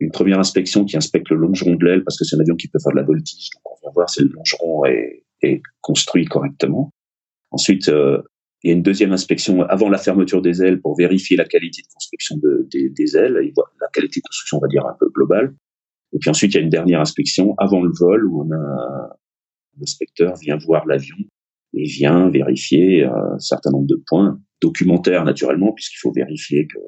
B: Une première inspection qui inspecte le longeron de l'aile parce que c'est un avion qui peut faire de la voltige. Donc on va voir si le longeron est, est construit correctement. Ensuite, euh, il y a une deuxième inspection avant la fermeture des ailes pour vérifier la qualité de construction de, des, ailes, la qualité de construction, on va dire, un peu globale. Et puis ensuite, il y a une dernière inspection avant le vol où on a un inspecteur vient voir l'avion et vient vérifier un certain nombre de points documentaires naturellement, puisqu'il faut vérifier que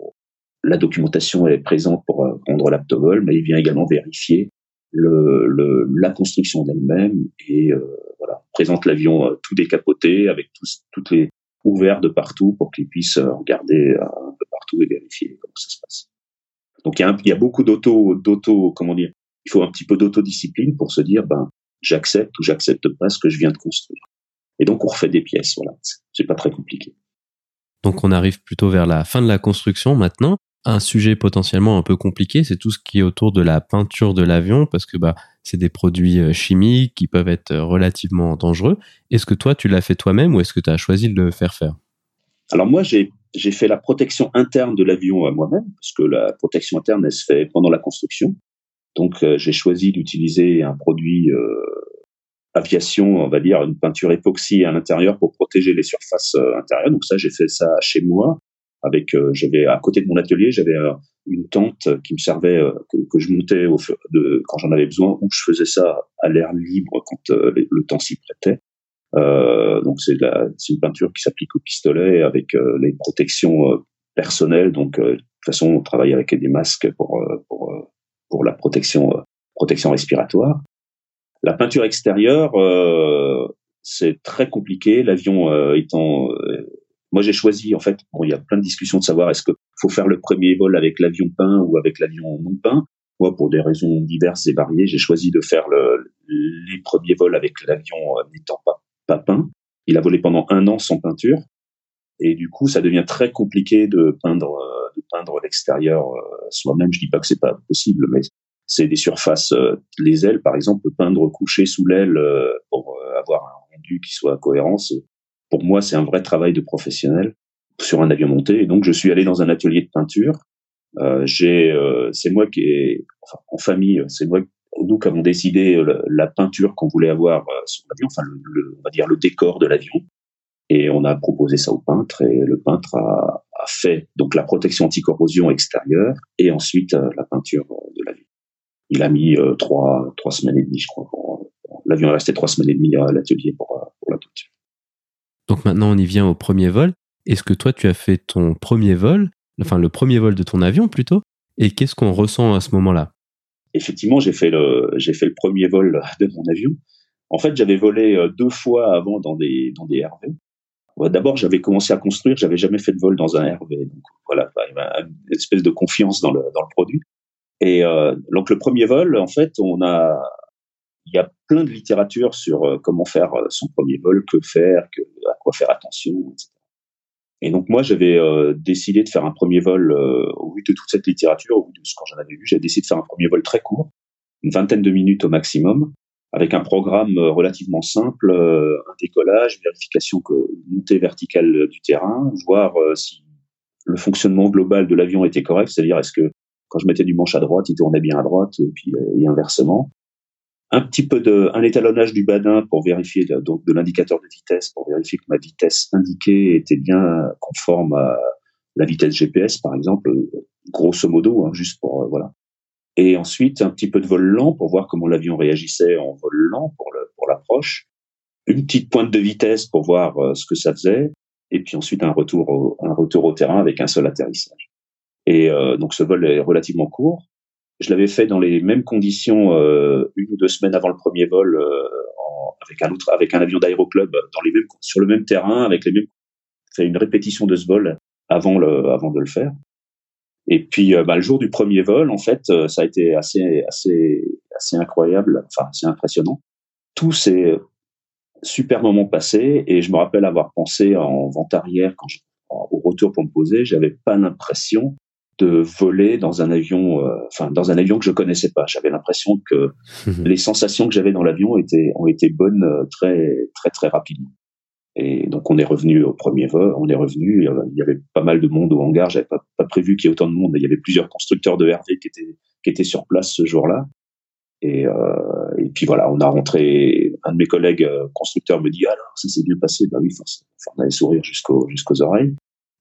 B: la documentation est présente pour euh, rendre l'aptovol, mais il vient également vérifier le, le, la construction d'elle-même et euh, voilà présente l'avion euh, tout décapoté avec tous, toutes les ouverts de partout pour qu'il puisse euh, regarder un peu partout et vérifier comment ça se passe. Donc il y a, il y a beaucoup d'auto, d'auto, comment dire, il faut un petit peu d'autodiscipline pour se dire, ben, j'accepte ou j'accepte pas ce que je viens de construire. Et donc on refait des pièces, voilà. C'est pas très compliqué.
A: Donc on arrive plutôt vers la fin de la construction maintenant. Un sujet potentiellement un peu compliqué, c'est tout ce qui est autour de la peinture de l'avion, parce que bah c'est des produits euh, chimiques qui peuvent être euh, relativement dangereux. Est-ce que toi tu l'as fait toi-même ou est-ce que tu as choisi de le faire faire?
B: Alors moi j'ai fait la protection interne de l'avion moi-même, parce que la protection interne, elle se fait pendant la construction. Donc, euh, j'ai choisi d'utiliser un produit euh, aviation, on va dire, une peinture époxy à l'intérieur pour protéger les surfaces euh, intérieures. Donc ça, j'ai fait ça chez moi. Avec, euh, j'avais à côté de mon atelier, j'avais une tente qui me servait, que, que, je montais au, de, quand j'en avais besoin, ou je faisais ça à l'air libre quand le temps s'y prêtait. Euh, donc c'est une peinture qui s'applique au pistolet avec euh, les protections euh, personnelles. Donc de toute façon, on travaille avec des masques pour pour pour la protection protection respiratoire. La peinture extérieure, c'est très compliqué. L'avion étant moi, j'ai choisi, en fait, bon, il y a plein de discussions de savoir est-ce qu'il faut faire le premier vol avec l'avion peint ou avec l'avion non peint. Moi, pour des raisons diverses et variées, j'ai choisi de faire le, les premiers vols avec l'avion n'étant pas Papin. Il a volé pendant un an sans peinture. Et du coup, ça devient très compliqué de peindre, euh, de peindre l'extérieur euh, soi-même. Je dis pas que c'est pas possible, mais c'est des surfaces, euh, les ailes, par exemple, peindre couché sous l'aile pour avoir un rendu qui soit cohérent. Pour moi, c'est un vrai travail de professionnel sur un avion monté. Donc, je suis allé dans un atelier de peinture. j'ai, c'est moi qui est, enfin, en famille, c'est moi nous qui avons décidé euh, la peinture qu'on voulait avoir euh, sur l'avion, enfin on va dire le décor de l'avion, et on a proposé ça au peintre et le peintre a, a fait donc la protection anti-corrosion extérieure et ensuite euh, la peinture de l'avion. Il a mis trois trois semaines et demie, je crois. L'avion est resté trois semaines et demie à l'atelier pour.
A: Donc maintenant on y vient au premier vol. Est-ce que toi tu as fait ton premier vol, enfin le premier vol de ton avion plutôt, et qu'est-ce qu'on ressent à ce moment-là?
B: Effectivement, j'ai fait le fait le premier vol de mon avion. En fait, j'avais volé euh, deux fois avant dans des dans des RV. D'abord, j'avais commencé à construire, j'avais jamais fait de vol dans un RV. Donc voilà, une espèce de confiance dans le dans le produit. Et donc le premier vol, en fait, on a, il y a plein de littérature sur comment faire son premier vol, que faire, à quoi faire attention, etc. Et donc moi, j'avais décidé de faire un premier vol au vu de toute cette littérature, au vu de ce que j'en avais vu, j'ai décidé de faire un premier vol très court, une vingtaine de minutes au maximum, avec un programme relativement simple, un décollage, vérification que montée verticale du terrain, voir si le fonctionnement global de l'avion était correct, c'est-à-dire est-ce que quand je mettais du manche à droite, il tournait bien à droite, et puis et inversement. Un petit peu de, un étalonnage du badin pour vérifier donc de l'indicateur de vitesse pour vérifier que ma vitesse indiquée était bien conforme à la vitesse GPS par exemple, grosso modo, hein, juste pour voilà. Et ensuite un petit peu de vol lent pour voir comment l'avion réagissait en vol lent pour le pour l'approche. Une petite pointe de vitesse pour voir ce que ça faisait et puis ensuite un retour au, un retour au terrain avec un seul atterrissage. Et euh, donc ce vol est relativement court. Je l'avais fait dans les mêmes conditions euh, une ou deux semaines avant le premier vol euh, avec un autre avec un avion d'aéroclub dans les mêmes sur le même terrain avec les mêmes fait une répétition de ce vol avant le avant de le faire. Et puis euh, bah, le jour du premier vol en fait euh, ça a été assez assez assez incroyable enfin assez impressionnant. Tout s'est super moment passé et je me rappelle avoir pensé en vente arrière quand je, au retour pour me poser, j'avais pas l'impression de voler dans un avion, euh, enfin dans un avion que je connaissais pas. J'avais l'impression que les sensations que j'avais dans l'avion étaient ont été bonnes euh, très très très rapidement. Et donc on est revenu au premier vol, on est revenu. Il y avait pas mal de monde au hangar. J'avais pas, pas prévu qu'il y ait autant de monde. Il y avait plusieurs constructeurs de RV qui étaient qui étaient sur place ce jour-là. Et, euh, et puis voilà, on a rentré. Un de mes collègues euh, constructeurs me dit alors ça s'est bien passé. Bah oui, forcément, on avait sourire jusqu'aux jusqu'aux oreilles.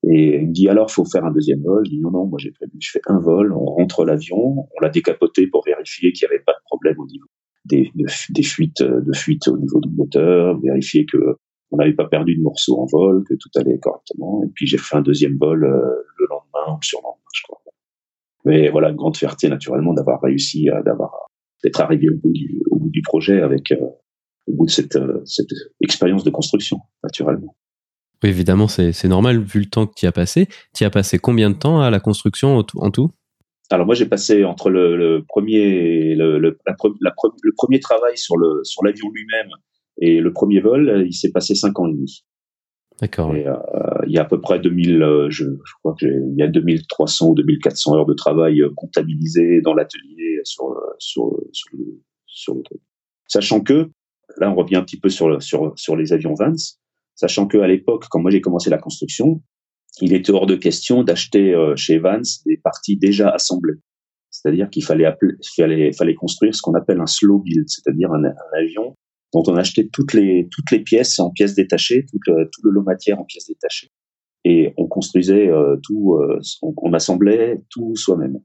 B: Et il me dit alors faut faire un deuxième vol. Je dis non non, moi j'ai prévu, je fais un vol. On rentre l'avion, on l'a décapoté pour vérifier qu'il n'y avait pas de problème au niveau des, des fuites de fuites au niveau du moteur, vérifier que on n'avait pas perdu de morceaux en vol, que tout allait correctement. Et puis j'ai fait un deuxième vol euh, le lendemain ou sur lendemain, je crois. Mais voilà, une grande fierté naturellement d'avoir réussi à d'avoir d'être arrivé au bout du, au bout du projet avec euh, au bout de cette, euh, cette expérience de construction, naturellement.
A: Oui, évidemment, c'est normal vu le temps que tu as passé. Tu as passé combien de temps à la construction en tout
B: alors moi j'ai passé entre le, le premier le, le, la, la, le, premier travail sur le sur l'avion lui-même et le premier vol, il s'est passé cinq ans et demi.
A: D'accord.
B: Et euh, il y a à peu près 2000, euh, je, je crois que il y a 2300 ou 2400 heures de travail euh, comptabilisées dans l'atelier sur sur sur le, sur le truc. Sachant que là, on revient un petit peu sur sur sur les avions Vance. Sachant que à l'époque, quand moi j'ai commencé la construction, il était hors de question d'acheter chez Vance des parties déjà assemblées. C'est-à-dire qu'il fallait, fallait, fallait construire ce qu'on appelle un slow build, c'est-à-dire un, avion dont on achetait toutes les, toutes les pièces en pièces détachées, tout le, tout le lot matière en pièces détachées. Et on construisait euh, tout, euh, on, on, assemblait tout soi-même.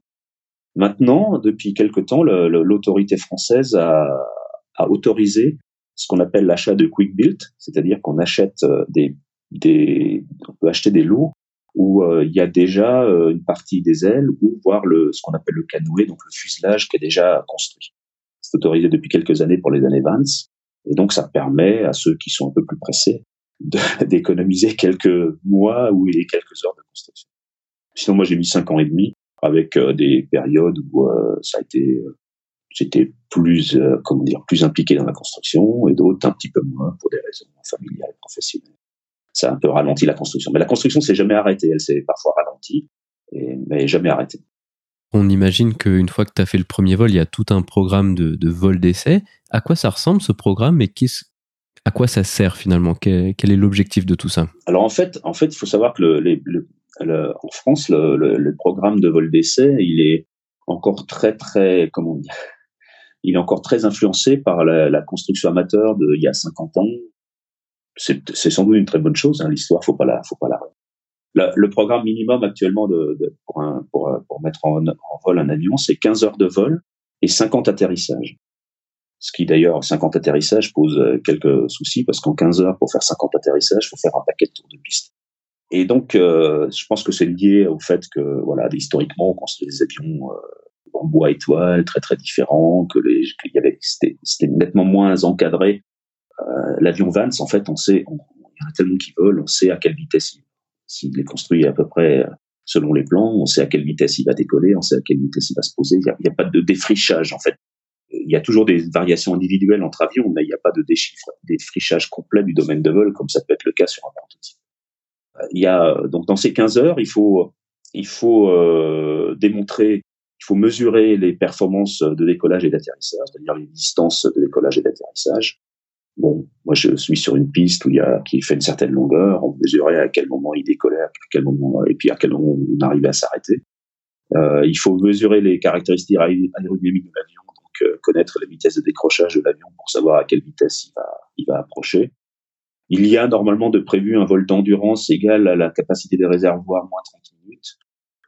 B: Maintenant, depuis quelque temps, l'autorité française a, a autorisé ce qu'on appelle l'achat de quick build, c'est-à-dire qu'on achète euh, des, on peut acheter des lots où euh, il y a déjà euh, une partie des ailes ou voir le, ce qu'on appelle le canoë, donc le fuselage qui est déjà construit. C'est autorisé depuis quelques années pour les années Vance. Et donc, ça permet à ceux qui sont un peu plus pressés d'économiser quelques mois ou quelques heures de construction. Sinon, moi, j'ai mis cinq ans et demi avec des périodes où ça a été, j'étais plus, comment dire, plus impliqué dans la construction et d'autres un petit peu moins pour des raisons familiales, professionnelles. Ça a un peu ralenti la construction. Mais la construction s'est jamais arrêtée. Elle s'est parfois ralentie, et, mais jamais arrêtée.
A: On imagine qu'une fois que tu as fait le premier vol, il y a tout un programme de, de vol d'essai. À quoi ça ressemble ce programme et à quoi ça sert finalement? Quel, est l'objectif de tout ça?
B: Alors en fait, en fait, il faut savoir que le, le, en France, le, programme de vol d'essai, il est encore très très comment dire, il est encore très influencé par la, construction amateur de il y a 50 ans. C'est sans doute une très bonne chose. Hein, L'histoire, faut pas la, faut pas la le, programme minimum actuellement de, de pour, un, pour, pour, mettre en, en, vol un avion, c'est 15 heures de vol et 50 atterrissages. Ce qui d'ailleurs, 50 atterrissages pose euh, quelques soucis parce qu'en 15 heures, pour faire 50 atterrissages, faut faire un paquet de tours de piste. Et donc, euh, je pense que c'est lié au fait que, voilà, historiquement, on construit des avions euh, en bois étoile, très très différents, que les, qu'il y avait, c'était nettement moins encadré. Euh, L'avion Vance, en fait, on sait, il y en a tellement qui volent, on sait à quelle vitesse il s'il est construit à peu près selon les plans, on sait à quelle vitesse il va décoller, on sait à quelle vitesse il va se poser. Il n'y a, pas de défrichage en fait. Il y a toujours des variations individuelles entre avions, mais il n'y a pas de défrichage complet du domaine de vol comme ça peut être le cas sur un prototype. Il y a donc dans ces 15 heures, il faut il faut euh, démontrer, il faut mesurer les performances de décollage et d'atterrissage, c'est-à-dire les distances de décollage et d'atterrissage. Bon, moi je suis sur une piste où il y a qui fait une certaine longueur, on mesurait à quel moment il décollait, à quel moment et puis à quel moment on arrivait à s'arrêter. Euh, il faut mesurer les caractéristiques aérodynamiques de l'avion, donc euh, connaître les vitesses de décrochage de l'avion pour savoir à quelle vitesse il va, il va approcher. Il y a normalement de prévu un vol d'endurance égal à la capacité des réservoirs moins 30 minutes.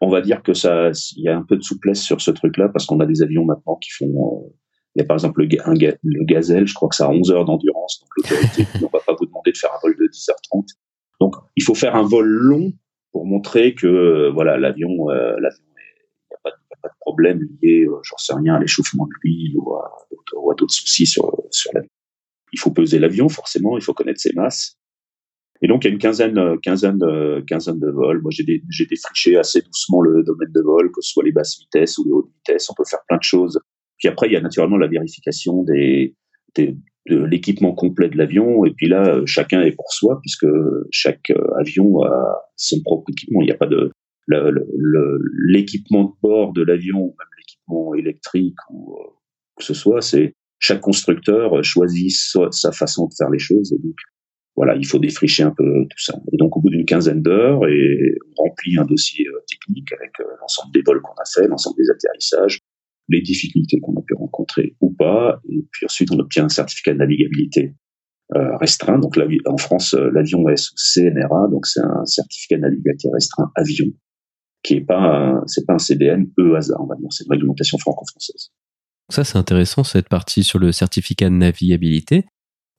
B: On va dire que ça, il y a un peu de souplesse sur ce truc-là parce qu'on a des avions maintenant qui font euh, il y a par exemple le, un, le Gazelle, je crois que ça a 11 heures d'endurance, donc l'autorité ne va pas vous demander de faire un vol de 10h30. Donc il faut faire un vol long pour montrer que euh, voilà l'avion, euh, l'avion, il n'y a, a, pas de problème lié, euh, j'en sais rien, à l'échauffement de l'huile ou à, à d'autres soucis sur sur l'avion. Il faut peser l'avion forcément, il faut connaître ses masses. Et donc il y a une quinzaine, quinzaine, quinzaine de vols. Moi j'ai défriché assez doucement le domaine de vol, que ce soit les basses vitesses ou les hautes vitesses. On peut faire plein de choses puis après, il y a naturellement la vérification des, de l'équipement complet de l'avion. Et puis là, chacun est pour soi, puisque chaque euh, avion a son propre équipement. Il n'y a pas de l'équipement de bord de l'avion, ou même l'équipement électrique ou euh, que ce soit. C'est chaque constructeur choisit sa façon de faire les choses. Voilà, il faut défricher un peu tout ça. Et donc, au bout d'une quinzaine d'heures, et on remplit un dossier euh, technique avec l'ensemble des vols qu'on a fait, l'ensemble des atterrissages, les difficultés qu'on a pu rencontrer ou pas, et puis ensuite on obtient un certificat de navigabilité euh, restreint. Donc en France, euh, l'avion est CNRA, donc c'est un certificat de navigabilité restreint avion, qui est pas c'est pas un CDN EASA, on va dire, c'est une réglementation franco-française.
A: Ça c'est intéressant cette partie sur le certificat de navigabilité.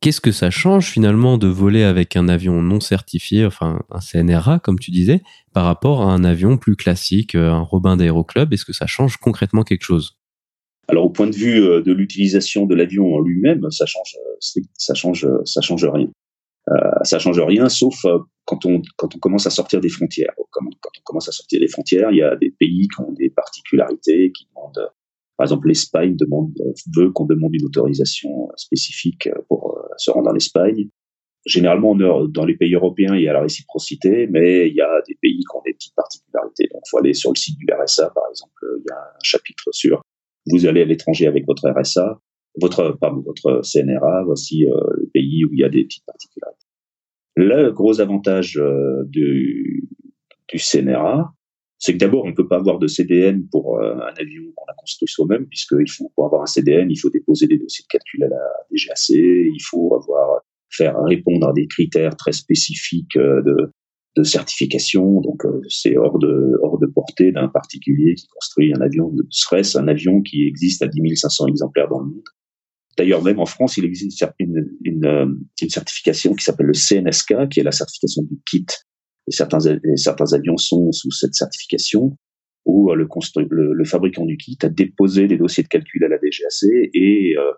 A: Qu'est-ce que ça change finalement de voler avec un avion non certifié, enfin un CNRA comme tu disais, par rapport à un avion plus classique, euh, un Robin d'Aéroclub? Est-ce que ça change concrètement quelque chose?
B: Alors au point de vue euh, de l'utilisation de l'avion en lui-même, ça change, euh, ça change, ça change rien. Ça change rien, sauf quand on commence à sortir des frontières. Quand on commence à sortir des frontières, il y a des pays qui ont des particularités, qui demandent par exemple, l'Espagne demande, veut qu'on demande une autorisation spécifique pour euh, se rendre en Espagne. Généralement, dans les pays européens, il y a la réciprocité, mais il y a des pays qui ont des petites particularités. Donc, il faut aller sur le site du RSA, par exemple. Il y a un chapitre sur vous allez à l'étranger avec votre RSA, votre, pardon, votre CNRA. Voici euh, les pays où il y a des petites particularités. Le gros avantage euh, du, du CNRA, c'est que d'abord, on ne peut pas avoir de CDN pour euh, un avion qu'on a construit soi-même, puisqu'il faut, pour avoir un CDN, il faut déposer des dossiers de calcul à la DGAC, il faut avoir, faire répondre à des critères très spécifiques euh, de, certification. Donc, euh, c'est hors de, hors de portée d'un particulier qui construit un avion, serait-ce un avion qui existe à 10 500 exemplaires dans le monde. D'ailleurs, même en France, il existe une certification qui s'appelle le CNSK, qui est la certification du kit et certains, certains avions sont sous cette certification où euh, le, le, le, fabricant du kit a déposé des dossiers de calcul à la DGAC et euh,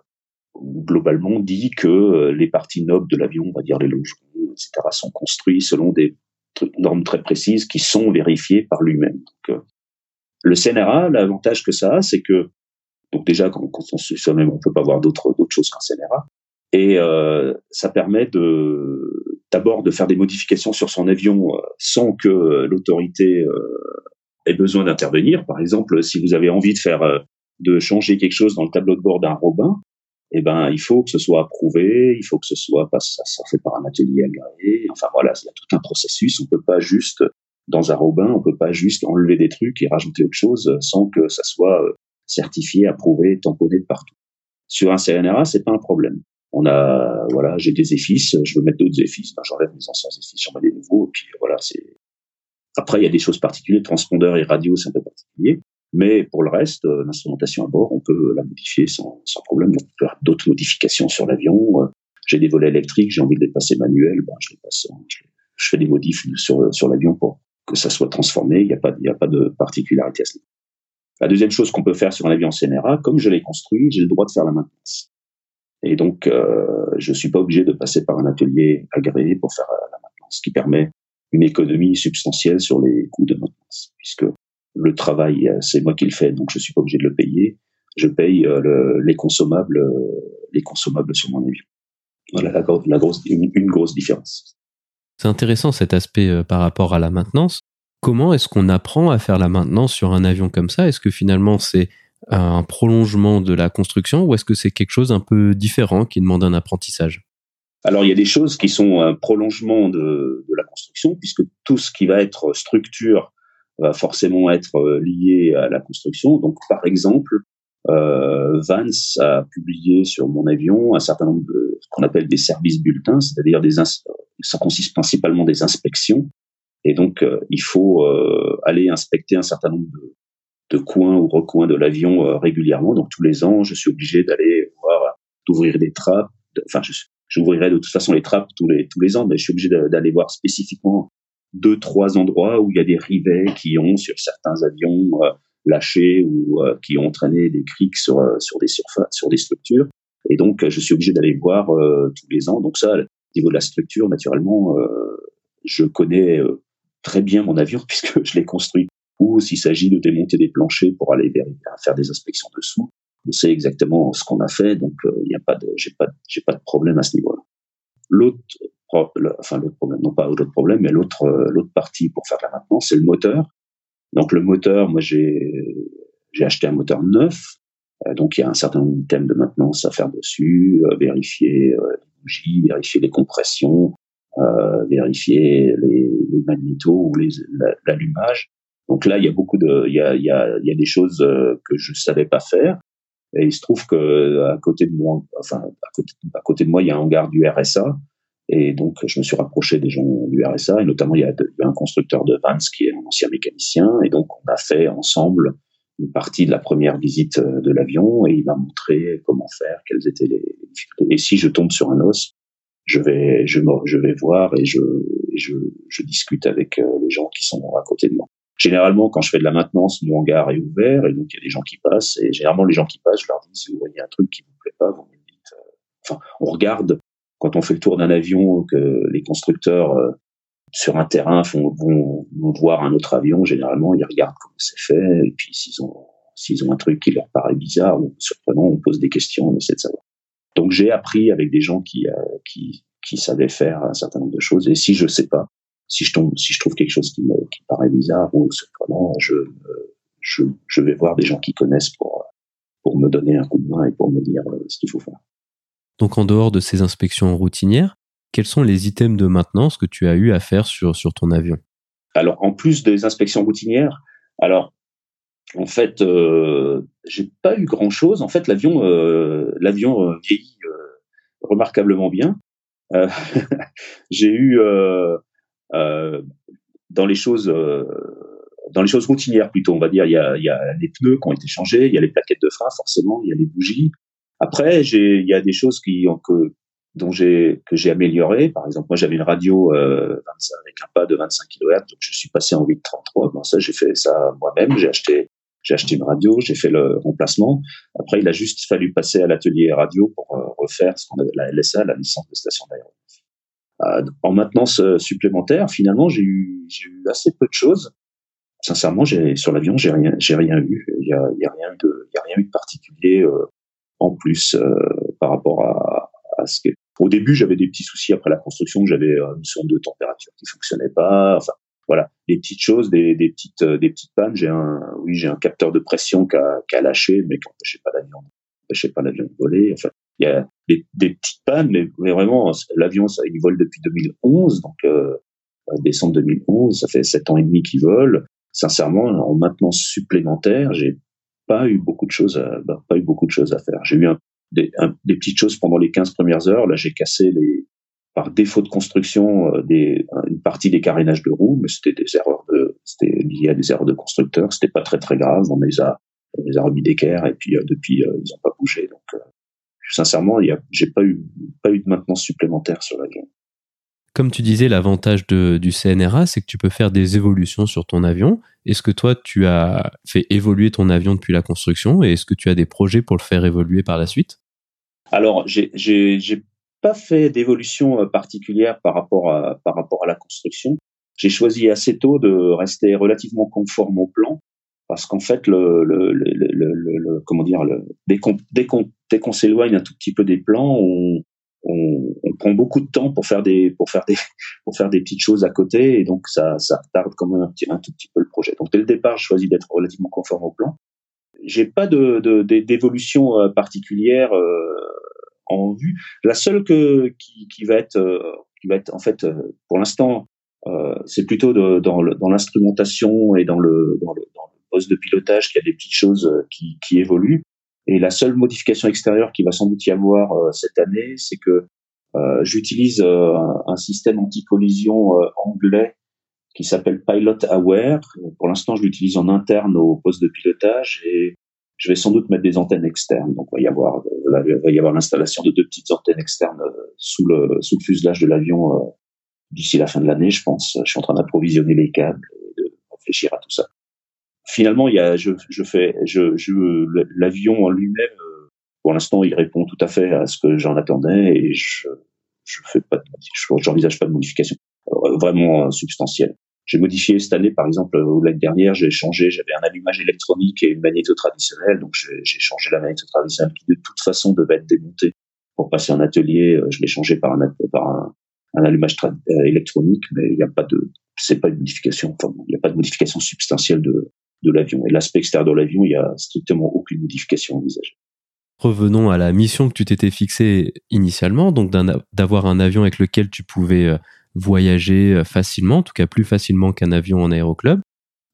B: globalement dit que euh, les parties nobles de l'avion, on va dire les longerons, etc., sont construits selon des normes très précises qui sont vérifiées par lui-même. Donc, le CNRA, l'avantage que ça a, c'est que donc déjà quand, quand on se soi-même, on peut pas voir d'autres d'autres choses qu'un CNRA, et euh, ça permet de d'abord de faire des modifications sur son avion euh, sans que l'autorité euh, ait besoin d'intervenir. Par exemple, si vous avez envie de faire euh, de changer quelque chose dans le tableau de bord d'un Robin, eh ben il faut que ce soit approuvé, il faut que ce soit pas ça, ça fait par un atelier agréé. Enfin voilà, il y a tout un processus. On peut pas juste dans un Robin, on peut pas juste enlever des trucs et rajouter autre chose sans que ça soit certifié, approuvé, tamponné de partout. Sur un CNRA, c'est pas un problème on a voilà j'ai des EFIS je veux mettre d'autres EFIS ben, j'enlève mes anciens EFIS j'en mets des nouveaux et puis voilà c'est après il y a des choses particulières transpondeur et radio c'est un peu particulier. Mais pour le reste euh, l'instrumentation à bord on peut la modifier sans, sans problème. On peut faire d'autres modifications sur l'avion. Euh, j'ai des volets électriques j'ai envie de les passer manuels. Ben, je les passe je, fais des modifs sur sur l'avion pour que ça soit transformé. Il n'y a pas il y a pas de particularité à ce niveau. La deuxième chose qu'on peut faire sur un avion CNRA, comme je l'ai construit, j'ai le droit de faire la maintenance. Et donc, euh, je suis pas obligé de passer par un atelier agréé pour faire euh, la maintenance, ce qui permet une économie substantielle sur les coûts de maintenance. puisque le travail, c'est moi qui le fais, donc je suis pas obligé de le payer. Je paye les consommables, les consommables sur mon avion. Voilà la, une grosse différence.
A: C'est intéressant cet aspect par rapport à la maintenance. Comment est-ce qu'on apprend à faire la maintenance sur un avion comme ça? Est-ce que finalement c'est un prolongement de la construction ou est-ce que c'est quelque chose un peu différent qui demande un apprentissage?
B: Alors il y a des choses qui sont un prolongement de, la construction, puisque tout ce qui va être structure va forcément être euh, lié à la construction. Donc par exemple, euh, Vance a publié sur mon avion un certain nombre de ce qu'on appelle des services bulletins, c'est-à-dire des ça consiste principalement des inspections. Et donc euh, il faut aller inspecter un certain nombre de, de coins ou recoins de l'avion régulièrement. Donc tous les ans, je suis obligé d'aller voir, d'ouvrir des trappes. enfin, je, j'ouvrirai de toute façon les trappes tous les tous les ans, mais je suis obligé d'aller voir spécifiquement deux trois endroits où il y a des rivets qui ont sur certains avions euh, lâché ou euh, qui ont entraîné des criques sur euh, sur des surfaces, sur des structures. Et donc je suis obligé d'aller voir tous les ans. Donc ça, au niveau de la structure, naturellement, je connais très bien mon avion puisque je l'ai construit. Ou s'il s'agit de démonter des planchers pour aller faire des inspections dessous, on sait exactement ce qu'on a fait, donc il euh, n'y a pas de, j'ai pas, j'ai pas de problème à ce niveau-là. L'autre, enfin l'autre problème, non pas l'autre problème, mais l'autre, euh, l'autre partie pour faire la maintenance, c'est le moteur. Donc le moteur, moi j'ai, j'ai acheté un moteur neuf, euh, donc il y a un certain nombre d'items de maintenance à faire dessus, vérifier les bougies, vérifier les compressions, vérifier les, les magnétos ou les, l'allumage. Donc là, il y a beaucoup de, il y a, il y a, il y a des choses que je savais pas faire. Et il se trouve que à côté de moi, enfin à côté, de moi, il y a un hangar du RSA. Et donc, je me suis rapproché des gens du RSA, et notamment, il y a, un constructeur de Vans qui est un ancien mécanicien, et donc, on a fait ensemble une partie de la première visite euh, de l'avion, et il m'a montré comment faire, quelles étaient les difficultés. Et si je tombe sur un os, je vais, je, je vais voir et je, je, je discute avec euh, les gens qui sont à côté de moi. Généralement, quand je fais de la maintenance, mon hangar est ouvert et donc il y a des gens qui passent. Et généralement, les gens qui passent, je leur dis si vous voyez un truc qui vous plaît pas, vous me dites. Euh, enfin, on regarde quand on fait le tour d'un avion que les constructeurs euh, sur un terrain font, vont, vont, voir un autre avion. Généralement, ils regardent comment c'est fait et puis s'ils ont s'ils ont un truc qui leur paraît bizarre ou surprenant, on pose des questions, on essaie de savoir. Donc j'ai appris avec des gens qui, euh, qui qui savaient faire un certain nombre de choses. Et si je sais pas, si je tombe, si je trouve quelque chose qui me, qui paraît bizarre ou surprenant, je, je, je vais voir des gens qui connaissent pour, pour me donner un coup de main et pour me dire euh, ce qu'il faut faire.
A: Donc, en dehors de ces inspections routinières, quels sont les items de maintenance que tu as eu à faire sur, sur ton avion?
B: Alors, en plus des inspections routinières, alors, en fait, euh, j'ai pas eu grand chose. En fait, l'avion, euh, l'avion euh, vieillit euh, remarquablement bien. j'ai eu dans les choses euh, dans les choses routinières plutôt, on va dire, il y a, il y a les pneus qui ont été changés, il y a les plaquettes de frein forcément, il y a les bougies. Après, j'ai, il y a des choses qui que dont j'ai que j'ai amélioré. Par exemple, moi j'avais une radio euh, avec un pas de 25 kHz, donc je suis passé en 833. Bon, ça j'ai fait ça moi-même. J'ai acheté j'ai acheté une radio, j'ai fait le remplacement. Après, il a juste fallu passer à l'atelier radio pour euh, refaire ce qu'on avait la LSA, la licence de station d'aéroport. Euh, en maintenance euh, supplémentaire, finalement, j'ai eu, eu assez peu de choses. Sincèrement, sur l'avion, j'ai rien, j'ai rien eu. Il y a, y a, rien de, y a rien eu de particulier euh, en plus par rapport à, à ce que. Au début, j'avais des petits soucis après la construction. J'avais une sonde de température qui fonctionnait pas. Enfin, voilà, des petites choses, des, des petites, des petites pannes. J'ai un, oui, j'ai un capteur de pression qui a, qui a lâché, mais qui n'empêchait pas l'avion, pas l'avion de voler. Enfin, il y a des, des petites pannes, mais, vraiment, l'avion, ça, il vole depuis 2011, donc euh, décembre 2011, ça fait sept ans et demi qu'il vole. Sincèrement, en maintenance supplémentaire, j'ai pas eu beaucoup de choses, à, bah, pas eu beaucoup de choses à faire. J'ai eu un, des, des, petites choses pendant les 15 premières heures. Là, j'ai cassé les, par défaut de construction, euh, des, une partie des carénages de roues, mais c'était des erreurs de, c'était lié à des erreurs de constructeurs. C'était pas très très grave. On les a, on les a remis d'équerre et puis euh, depuis euh, ils ont pas bougé. Donc euh, sincèrement, j'ai pas eu, pas eu de maintenance supplémentaire sur l'avion.
A: Comme tu disais, l'avantage du CNRA, c'est que tu peux faire des évolutions sur ton avion. Est-ce que toi, tu as fait évoluer ton avion depuis la construction et est-ce que tu as des projets pour le faire évoluer par la suite?
B: Alors, j'ai pas fait d'évolution euh, particulière par rapport à, par rapport à la construction. j'ai choisi assez tôt de rester relativement conforme au plan parce qu'en fait, le, le, le, le, comment dire, dès qu'on dès qu'on s'éloigne un tout petit peu des plans, on, on, on, prend beaucoup de temps pour faire des pour faire des pour faire des petites choses à côté et donc ça ça retarde quand même un, petit, tout petit peu le projet. Donc dès le départ, je choisis d'être relativement conforme au plan. J'ai pas de d'évolution euh, particulière euh, en vue. La seule que qui, qui va être euh, qui va être en fait pour l'instant c'est plutôt de, dans l'instrumentation et dans le, dans le, dans le poste de pilotage qu'il y a des petites choses qui, qui évoluent. Et la seule modification extérieure qui va sans doute y avoir euh, cette année, c'est que euh, j'utilise un système anti-collision anglais qui s'appelle Pilot Aware. Pour l'instant, je l'utilise en interne au poste de pilotage et je vais sans doute mettre des antennes externes. Donc, il va y avoir, il va y avoir l'installation de deux petites antennes externes sous le, sous le fuselage de l'avion d'ici la fin de l'année, je pense. Je suis en train d'approvisionner les câbles et de réfléchir à tout ça. Finalement, il y a, je, je fais, je, je l'avion en lui-même, euh, pour l'instant, il répond tout à fait à ce que j'en attendais et je, je fais pas, j'envisage pas de modification euh, vraiment substantielle. J'ai modifié cette année, par exemple, l'année dernière, j'ai changé, j'avais un allumage électronique et une magnéto traditionnelle, donc j'ai changé la magnéto traditionnelle qui de toute façon devait être démontée pour passer en atelier. Euh, je l'ai changé par un, par un, allumage euh, électronique, mais il n'y a pas de, c'est pas une modification, enfin, il n'y a pas de modification substantielle de, de l'avion. Et l'aspect extérieur de l'avion, il y a strictement aucune modification envisagée.
A: Revenons à la mission que tu t'étais fixée initialement, donc d'avoir un avion avec lequel tu pouvais euh, voyager euh, facilement, en tout cas plus facilement qu'un avion en aéroclub.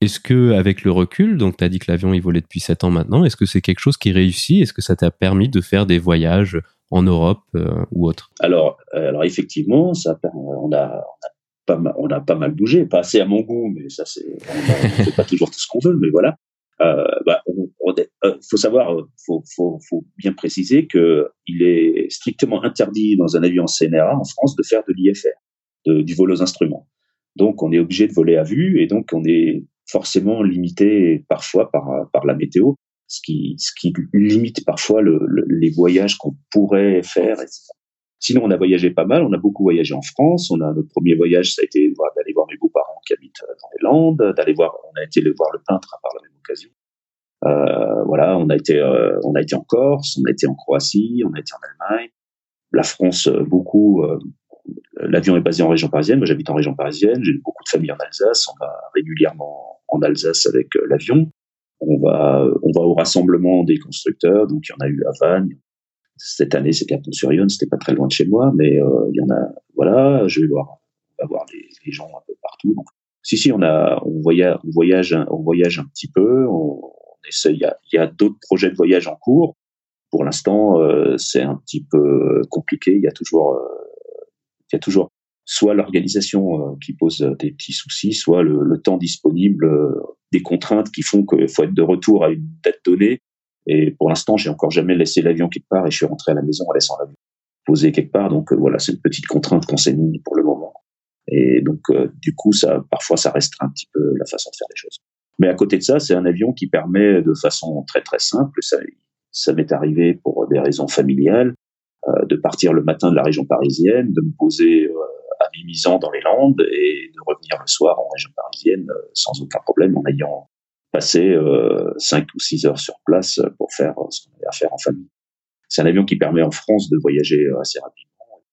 A: Est-ce que, avec le recul, donc tu as dit que l'avion il volait depuis 7 ans maintenant, est-ce que c'est quelque chose qui réussit Est-ce que ça t'a permis de faire des voyages en Europe euh, ou autre?
B: Alors, euh, alors effectivement, ça, on a, pas mal, on a pas mal bougé, pas assez à mon goût, mais ça c'est, on pas toujours tout ce qu'on veut, mais voilà. Euh, bah, euh, faut savoir, faut, faut, faut bien préciser que il est strictement interdit dans un avion CNRA en France de faire de l'IFR, du vol aux instruments. Donc on est obligé de voler à vue et donc on est forcément limité parfois par, par la météo ce qui, ce qui limite parfois le, les voyages qu'on pourrait faire, etc. Sinon, on a voyagé pas mal. On a beaucoup voyagé en France. On a notre premier voyage, ça a été d'aller voir mes beaux-parents qui habitent euh, dans les Landes, d'aller voir. On a été voir le peintre par la même occasion. Euh, voilà, on a été, euh, on a été en Corse, on a été en Croatie, on a été en Allemagne. La France, euh, beaucoup. Euh, L'avion est basé en région parisienne. Moi, j'habite en région parisienne. J'ai beaucoup de familles en Alsace. On va régulièrement en Alsace avec l'avion on va, on va au rassemblement des constructeurs. Donc, il y en a eu à Vannes. Cette année, c'était à Pont-sur-Yonne. C'était pas très loin de chez moi, mais euh, il y en a. Voilà, je vais voir, on va voir les, gens un peu partout. Donc, si si, on a, on voyage, on voyage, on voyage un petit peu. On, essaie. Il y a, il y a d'autres projets de voyage en cours. Pour l'instant, euh, c'est un petit peu compliqué. Il y a toujours, euh, il y a toujours soit l'organisation euh, qui pose des petits soucis, soit le, le temps disponible, euh, des contraintes qui font qu'il faut être de retour à une date donnée. Et pour l'instant, j'ai encore jamais laissé l'avion quelque part et je suis rentré à la maison en laissant l'avion posé quelque part. Donc euh, voilà, c'est une petite contrainte qu'on s'est mis pour le moment. Et donc du coup, ça parfois ça restreint un petit peu la façon de faire les choses. Mais à côté de ça, c'est un avion qui permet de façon très très simple. Ça, ça m'est arrivé pour des raisons familiales de partir le matin de la région parisienne, de me poser à Mimizan dans les Landes et de revenir le soir en région parisienne euh, sans aucun problème en ayant passé euh, 5 ou 6 heures sur place pour faire euh, ce qu'on avait à faire en famille. C'est un avion qui permet en France de voyager euh, assez rapidement.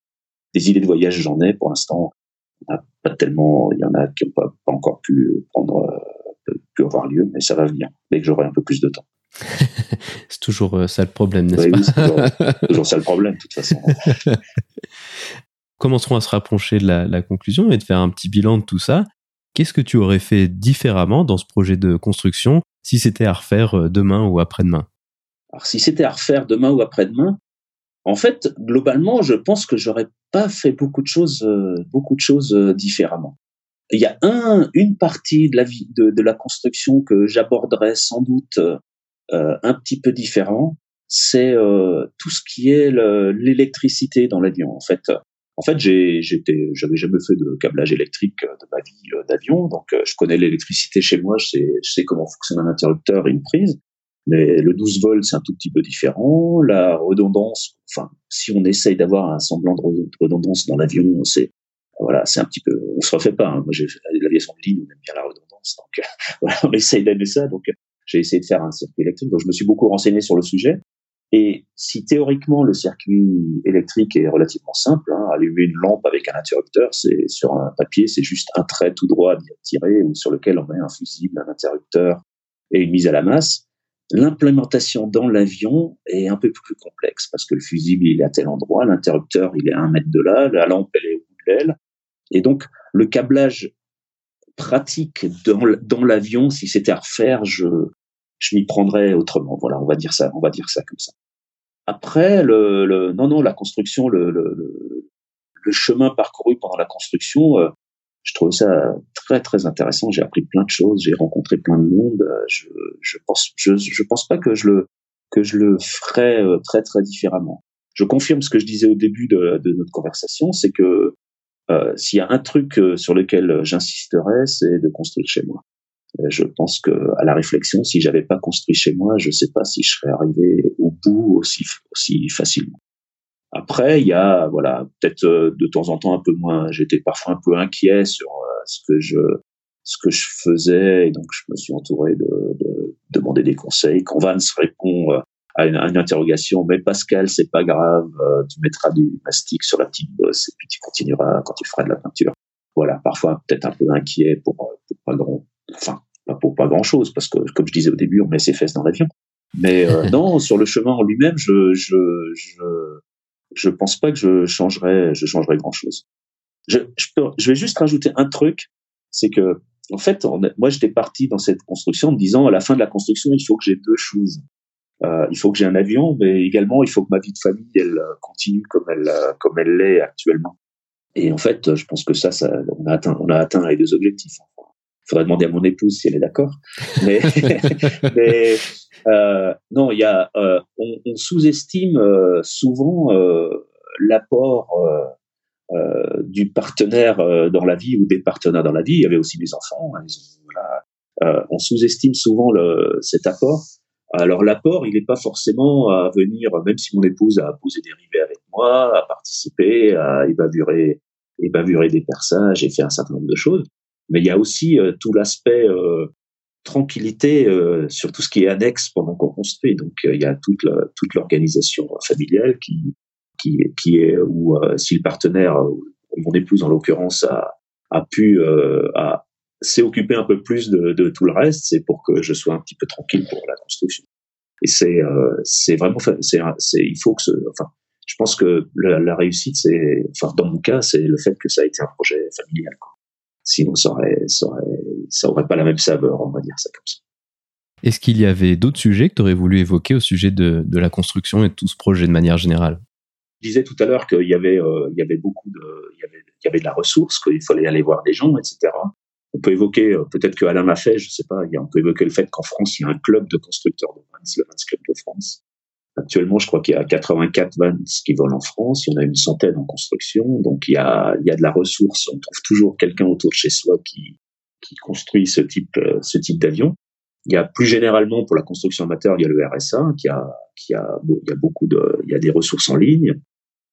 B: Des idées de voyage, j'en ai pour l'instant. Pas tellement, il y en a qui n'ont pas, encore pu prendre, pu avoir lieu, mais ça va venir dès que j'aurai un peu plus de temps.
A: c'est toujours ça le problème, n'est-ce pas
B: oui, c'est toujours, ça le problème, de toute façon.
A: commencerons à se rapprocher de la, conclusion et de faire un petit bilan de tout ça. Qu'est-ce que tu aurais fait différemment dans ce projet de construction si c'était à refaire euh, demain ou après-demain?
B: Alors si c'était à refaire demain ou après-demain, en fait, globalement, je pense que j'aurais pas fait beaucoup de choses, euh, beaucoup de choses euh, différemment. Il y a un, une partie de la vie de, de la construction que j'aborderais sans doute un petit peu différent, c'est tout ce qui est l'électricité dans l'avion. En fait, en fait, j'étais, j'avais jamais fait de câblage électrique de ma vie euh, d'avion, donc euh, je connais l'électricité chez moi, je sais, je sais comment fonctionne un interrupteur et une prise. Mais le 12 volts, c'est un tout petit peu différent. La redondance, enfin, si on essaye d'avoir un semblant de redondance dans l'avion, c'est voilà, c'est un petit peu, on se refait pas. Hein. Moi, j'ai l'aviation de ligne, on aime bien la redondance, donc voilà, on essaye d'aimer ça. Donc, j'ai essayé de faire un circuit électrique. Donc, je me suis beaucoup renseigné sur le sujet. Et si théoriquement le circuit électrique est relativement simple, hein, allumer une lampe avec un interrupteur, c'est sur un papier, c'est juste un trait tout droit tiré ou sur lequel on met un fusible, un interrupteur et une mise à la masse. L'implémentation dans l'avion est un peu plus complexe parce que le fusible il est à tel endroit, l'interrupteur il est à un mètre de là, la lampe elle est au bout de l'aile, et donc le câblage pratique dans l'avion, si c'était à refaire, je je m'y prendrais autrement. Voilà, on va dire ça, on va dire ça comme ça. Après, le, le non, non, la construction, le, le, le, chemin parcouru pendant la construction, euh, je trouvais ça très très intéressant. J'ai appris plein de choses, j'ai rencontré plein de monde. Euh, je, je pense, je, je pense pas que je le que je le ferais euh, très très différemment. Je confirme ce que je disais au début de, notre conversation, c'est que s'il y a un truc sur lequel j'insisterais, c'est de construire chez moi. Euh, je pense que à la réflexion, si j'avais pas construit chez moi, je sais pas si je serais arrivé au bout aussi aussi facilement. Après, il y a voilà peut-être euh, de temps en temps un peu moins. J'étais parfois un peu inquiet sur euh, ce que je ce que je faisais et donc je me suis entouré de, de demander des conseils. Quand Vance répond à une, interrogation, mais Pascal, c'est pas grave, tu mettras du mastic sur la petite bosse et puis tu continueras quand tu feras de la peinture. Voilà, parfois peut-être un peu inquiet pour, pour pas grand enfin, pas pour pas grand chose, parce que, comme je disais au début, on met ses fesses dans l'avion. Mais euh, non, sur le chemin en lui-même, je, je, je, je pense pas que je changerais, je changerais grand chose. Je, je, peux, je vais juste rajouter un truc, c'est que, en fait, moi, j'étais parti dans cette construction en me disant, à la fin de la construction, il faut que j'ai deux choses. Euh, il faut que j'ai un avion, mais également, il faut que ma vie de famille, elle euh, continue comme elle, euh, comme elle l'est actuellement. Et en fait, je pense que ça, ça, on a atteint, on a atteint les deux objectifs faudrait demander à mon épouse si elle est d'accord. Mais, mais euh, non, il y a, euh, on, on sous-estime euh, souvent l'apport du partenaire dans la vie ou des partenaires dans la vie. Il y avait aussi mes enfants. Hein, voilà. on sous-estime souvent le, cet apport. Alors l'apport, il n'est pas forcément à venir, même si mon épouse a posé des rivets avec moi, à participer, à évaluer, évaluer des perçages et fait un certain nombre de choses mais il y a aussi euh, tout l'aspect euh, tranquillité euh, sur tout ce qui est annexe pendant qu'on construit. Donc il y a toute toute l'organisation familiale qui qui qui est où si le partenaire, mon épouse en l'occurrence, a a pu a s'est occupé un peu plus de, de tout le reste, c'est pour que je sois un petit peu tranquille pour la construction. Et c'est c'est vraiment c'est il faut que ce, enfin je pense que la, la réussite c'est enfin dans mon cas c'est le fait que ça a été un projet familial. Quoi. Sinon, ça aurait, ça aurait, ça aurait pas la même saveur, on va dire ça comme ça.
A: Est-ce qu'il y avait d'autres sujets que tu aurais voulu évoquer au sujet de, de, la construction et de tout ce projet de manière générale?
B: Je disais tout à l'heure qu'il y avait, euh, il y avait beaucoup de, il y avait, il y avait de la ressource, qu'il fallait aller voir des gens, etc. On peut évoquer, euh, peut-être que Alain l'a fait, je sais pas, on peut évoquer le fait qu'en France, il y a un club de constructeurs de Vans, le Vans Club de France, Actuellement, je crois qu'il y a 84 vans qui volent en France. Il y en a une centaine en construction. Donc, il y a, il y a de la ressource. On trouve toujours quelqu'un autour de chez soi qui, qui construit ce type, euh, ce type d'avion. Il y a plus généralement pour la construction amateur, il y a le RSA qui a, qui a, il y a beaucoup de, il y a des ressources en ligne.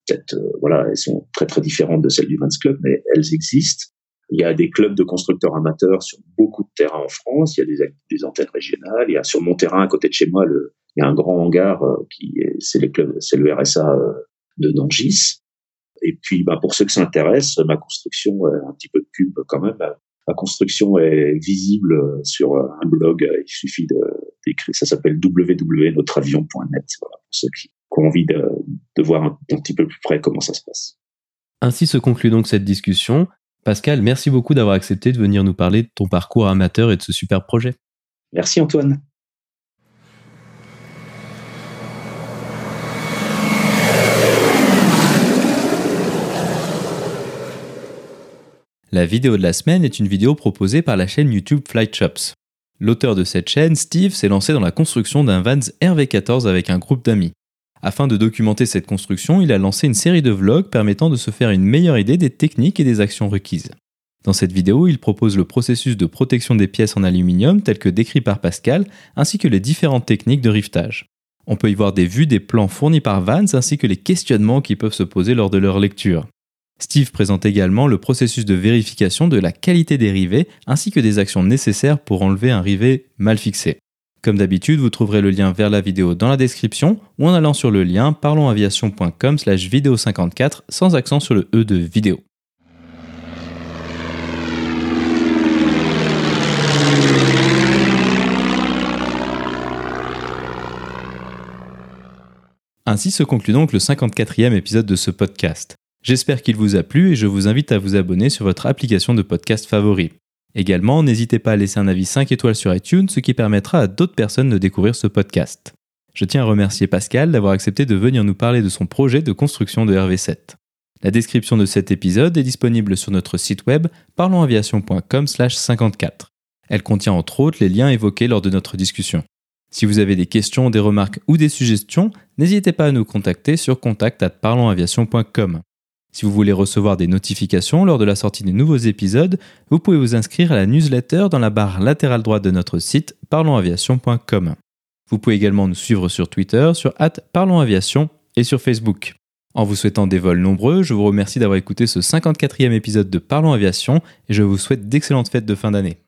B: Peut-être, euh, voilà, elles sont très très différentes de celles du Vans Club, mais elles existent. Il y a des clubs de constructeurs amateurs sur beaucoup de terrains en France. Il y a des, des antennes régionales. Il y a sur mon terrain à côté de chez moi le, il y a un grand hangar euh, qui est, c'est les clubs, c'est le RSA euh, de Nangis. Et puis, bah, pour ceux qui s'intéressent, ma construction, un petit peu de pub quand même. Ma construction est visible sur un blog. Il suffit de, d'écrire. Ça s'appelle www.notravion.net. Voilà, pour ceux qui, ont envie de, de voir un, un petit peu plus près comment ça se passe.
A: Ainsi se conclut donc cette discussion. Pascal, merci beaucoup d'avoir accepté de venir nous parler de ton parcours amateur et de ce super projet.
B: Merci Antoine.
A: La vidéo de la semaine est une vidéo proposée par la chaîne YouTube Flight Shops. L'auteur de cette chaîne, Steve, s'est lancé dans la construction d'un Vans RV14 avec un groupe d'amis. Afin de documenter cette construction, il a lancé une série de vlogs permettant de se faire une meilleure idée des techniques et des actions requises. Dans cette vidéo, il propose le processus de protection des pièces en aluminium tel que décrit par Pascal, ainsi que les différentes techniques de rivetage. On peut y voir des vues des plans fournis par Vans ainsi que les questionnements qui peuvent se poser lors de leur lecture. Steve présente également le processus de vérification de la qualité des rivets ainsi que des actions nécessaires pour enlever un rivet mal fixé. Comme d'habitude, vous trouverez le lien vers la vidéo dans la description ou en allant sur le lien parlonsaviation.com slash vidéo 54 sans accent sur le E de vidéo. Ainsi se conclut donc le 54e épisode de ce podcast. J'espère qu'il vous a plu et je vous invite à vous abonner sur votre application de podcast favori. Également, n'hésitez pas à laisser un avis 5 étoiles sur iTunes, ce qui permettra à d'autres personnes de découvrir ce podcast. Je tiens à remercier Pascal d'avoir accepté de venir nous parler de son projet de construction de RV7. La description de cet épisode est disponible sur notre site web parlonsaviation.com/54. Elle contient entre autres les liens évoqués lors de notre discussion. Si vous avez des questions, des remarques ou des suggestions, n'hésitez pas à nous contacter sur contact@parlonsaviation.com. Si vous voulez recevoir des notifications lors de la sortie des nouveaux épisodes, vous pouvez vous inscrire à la newsletter dans la barre latérale droite de notre site parlonsaviation.com. Vous pouvez également nous suivre sur Twitter, sur parlonsaviation et sur Facebook. En vous souhaitant des vols nombreux, je vous remercie d'avoir écouté ce 54e épisode de Parlons Aviation et je vous souhaite d'excellentes fêtes de fin d'année.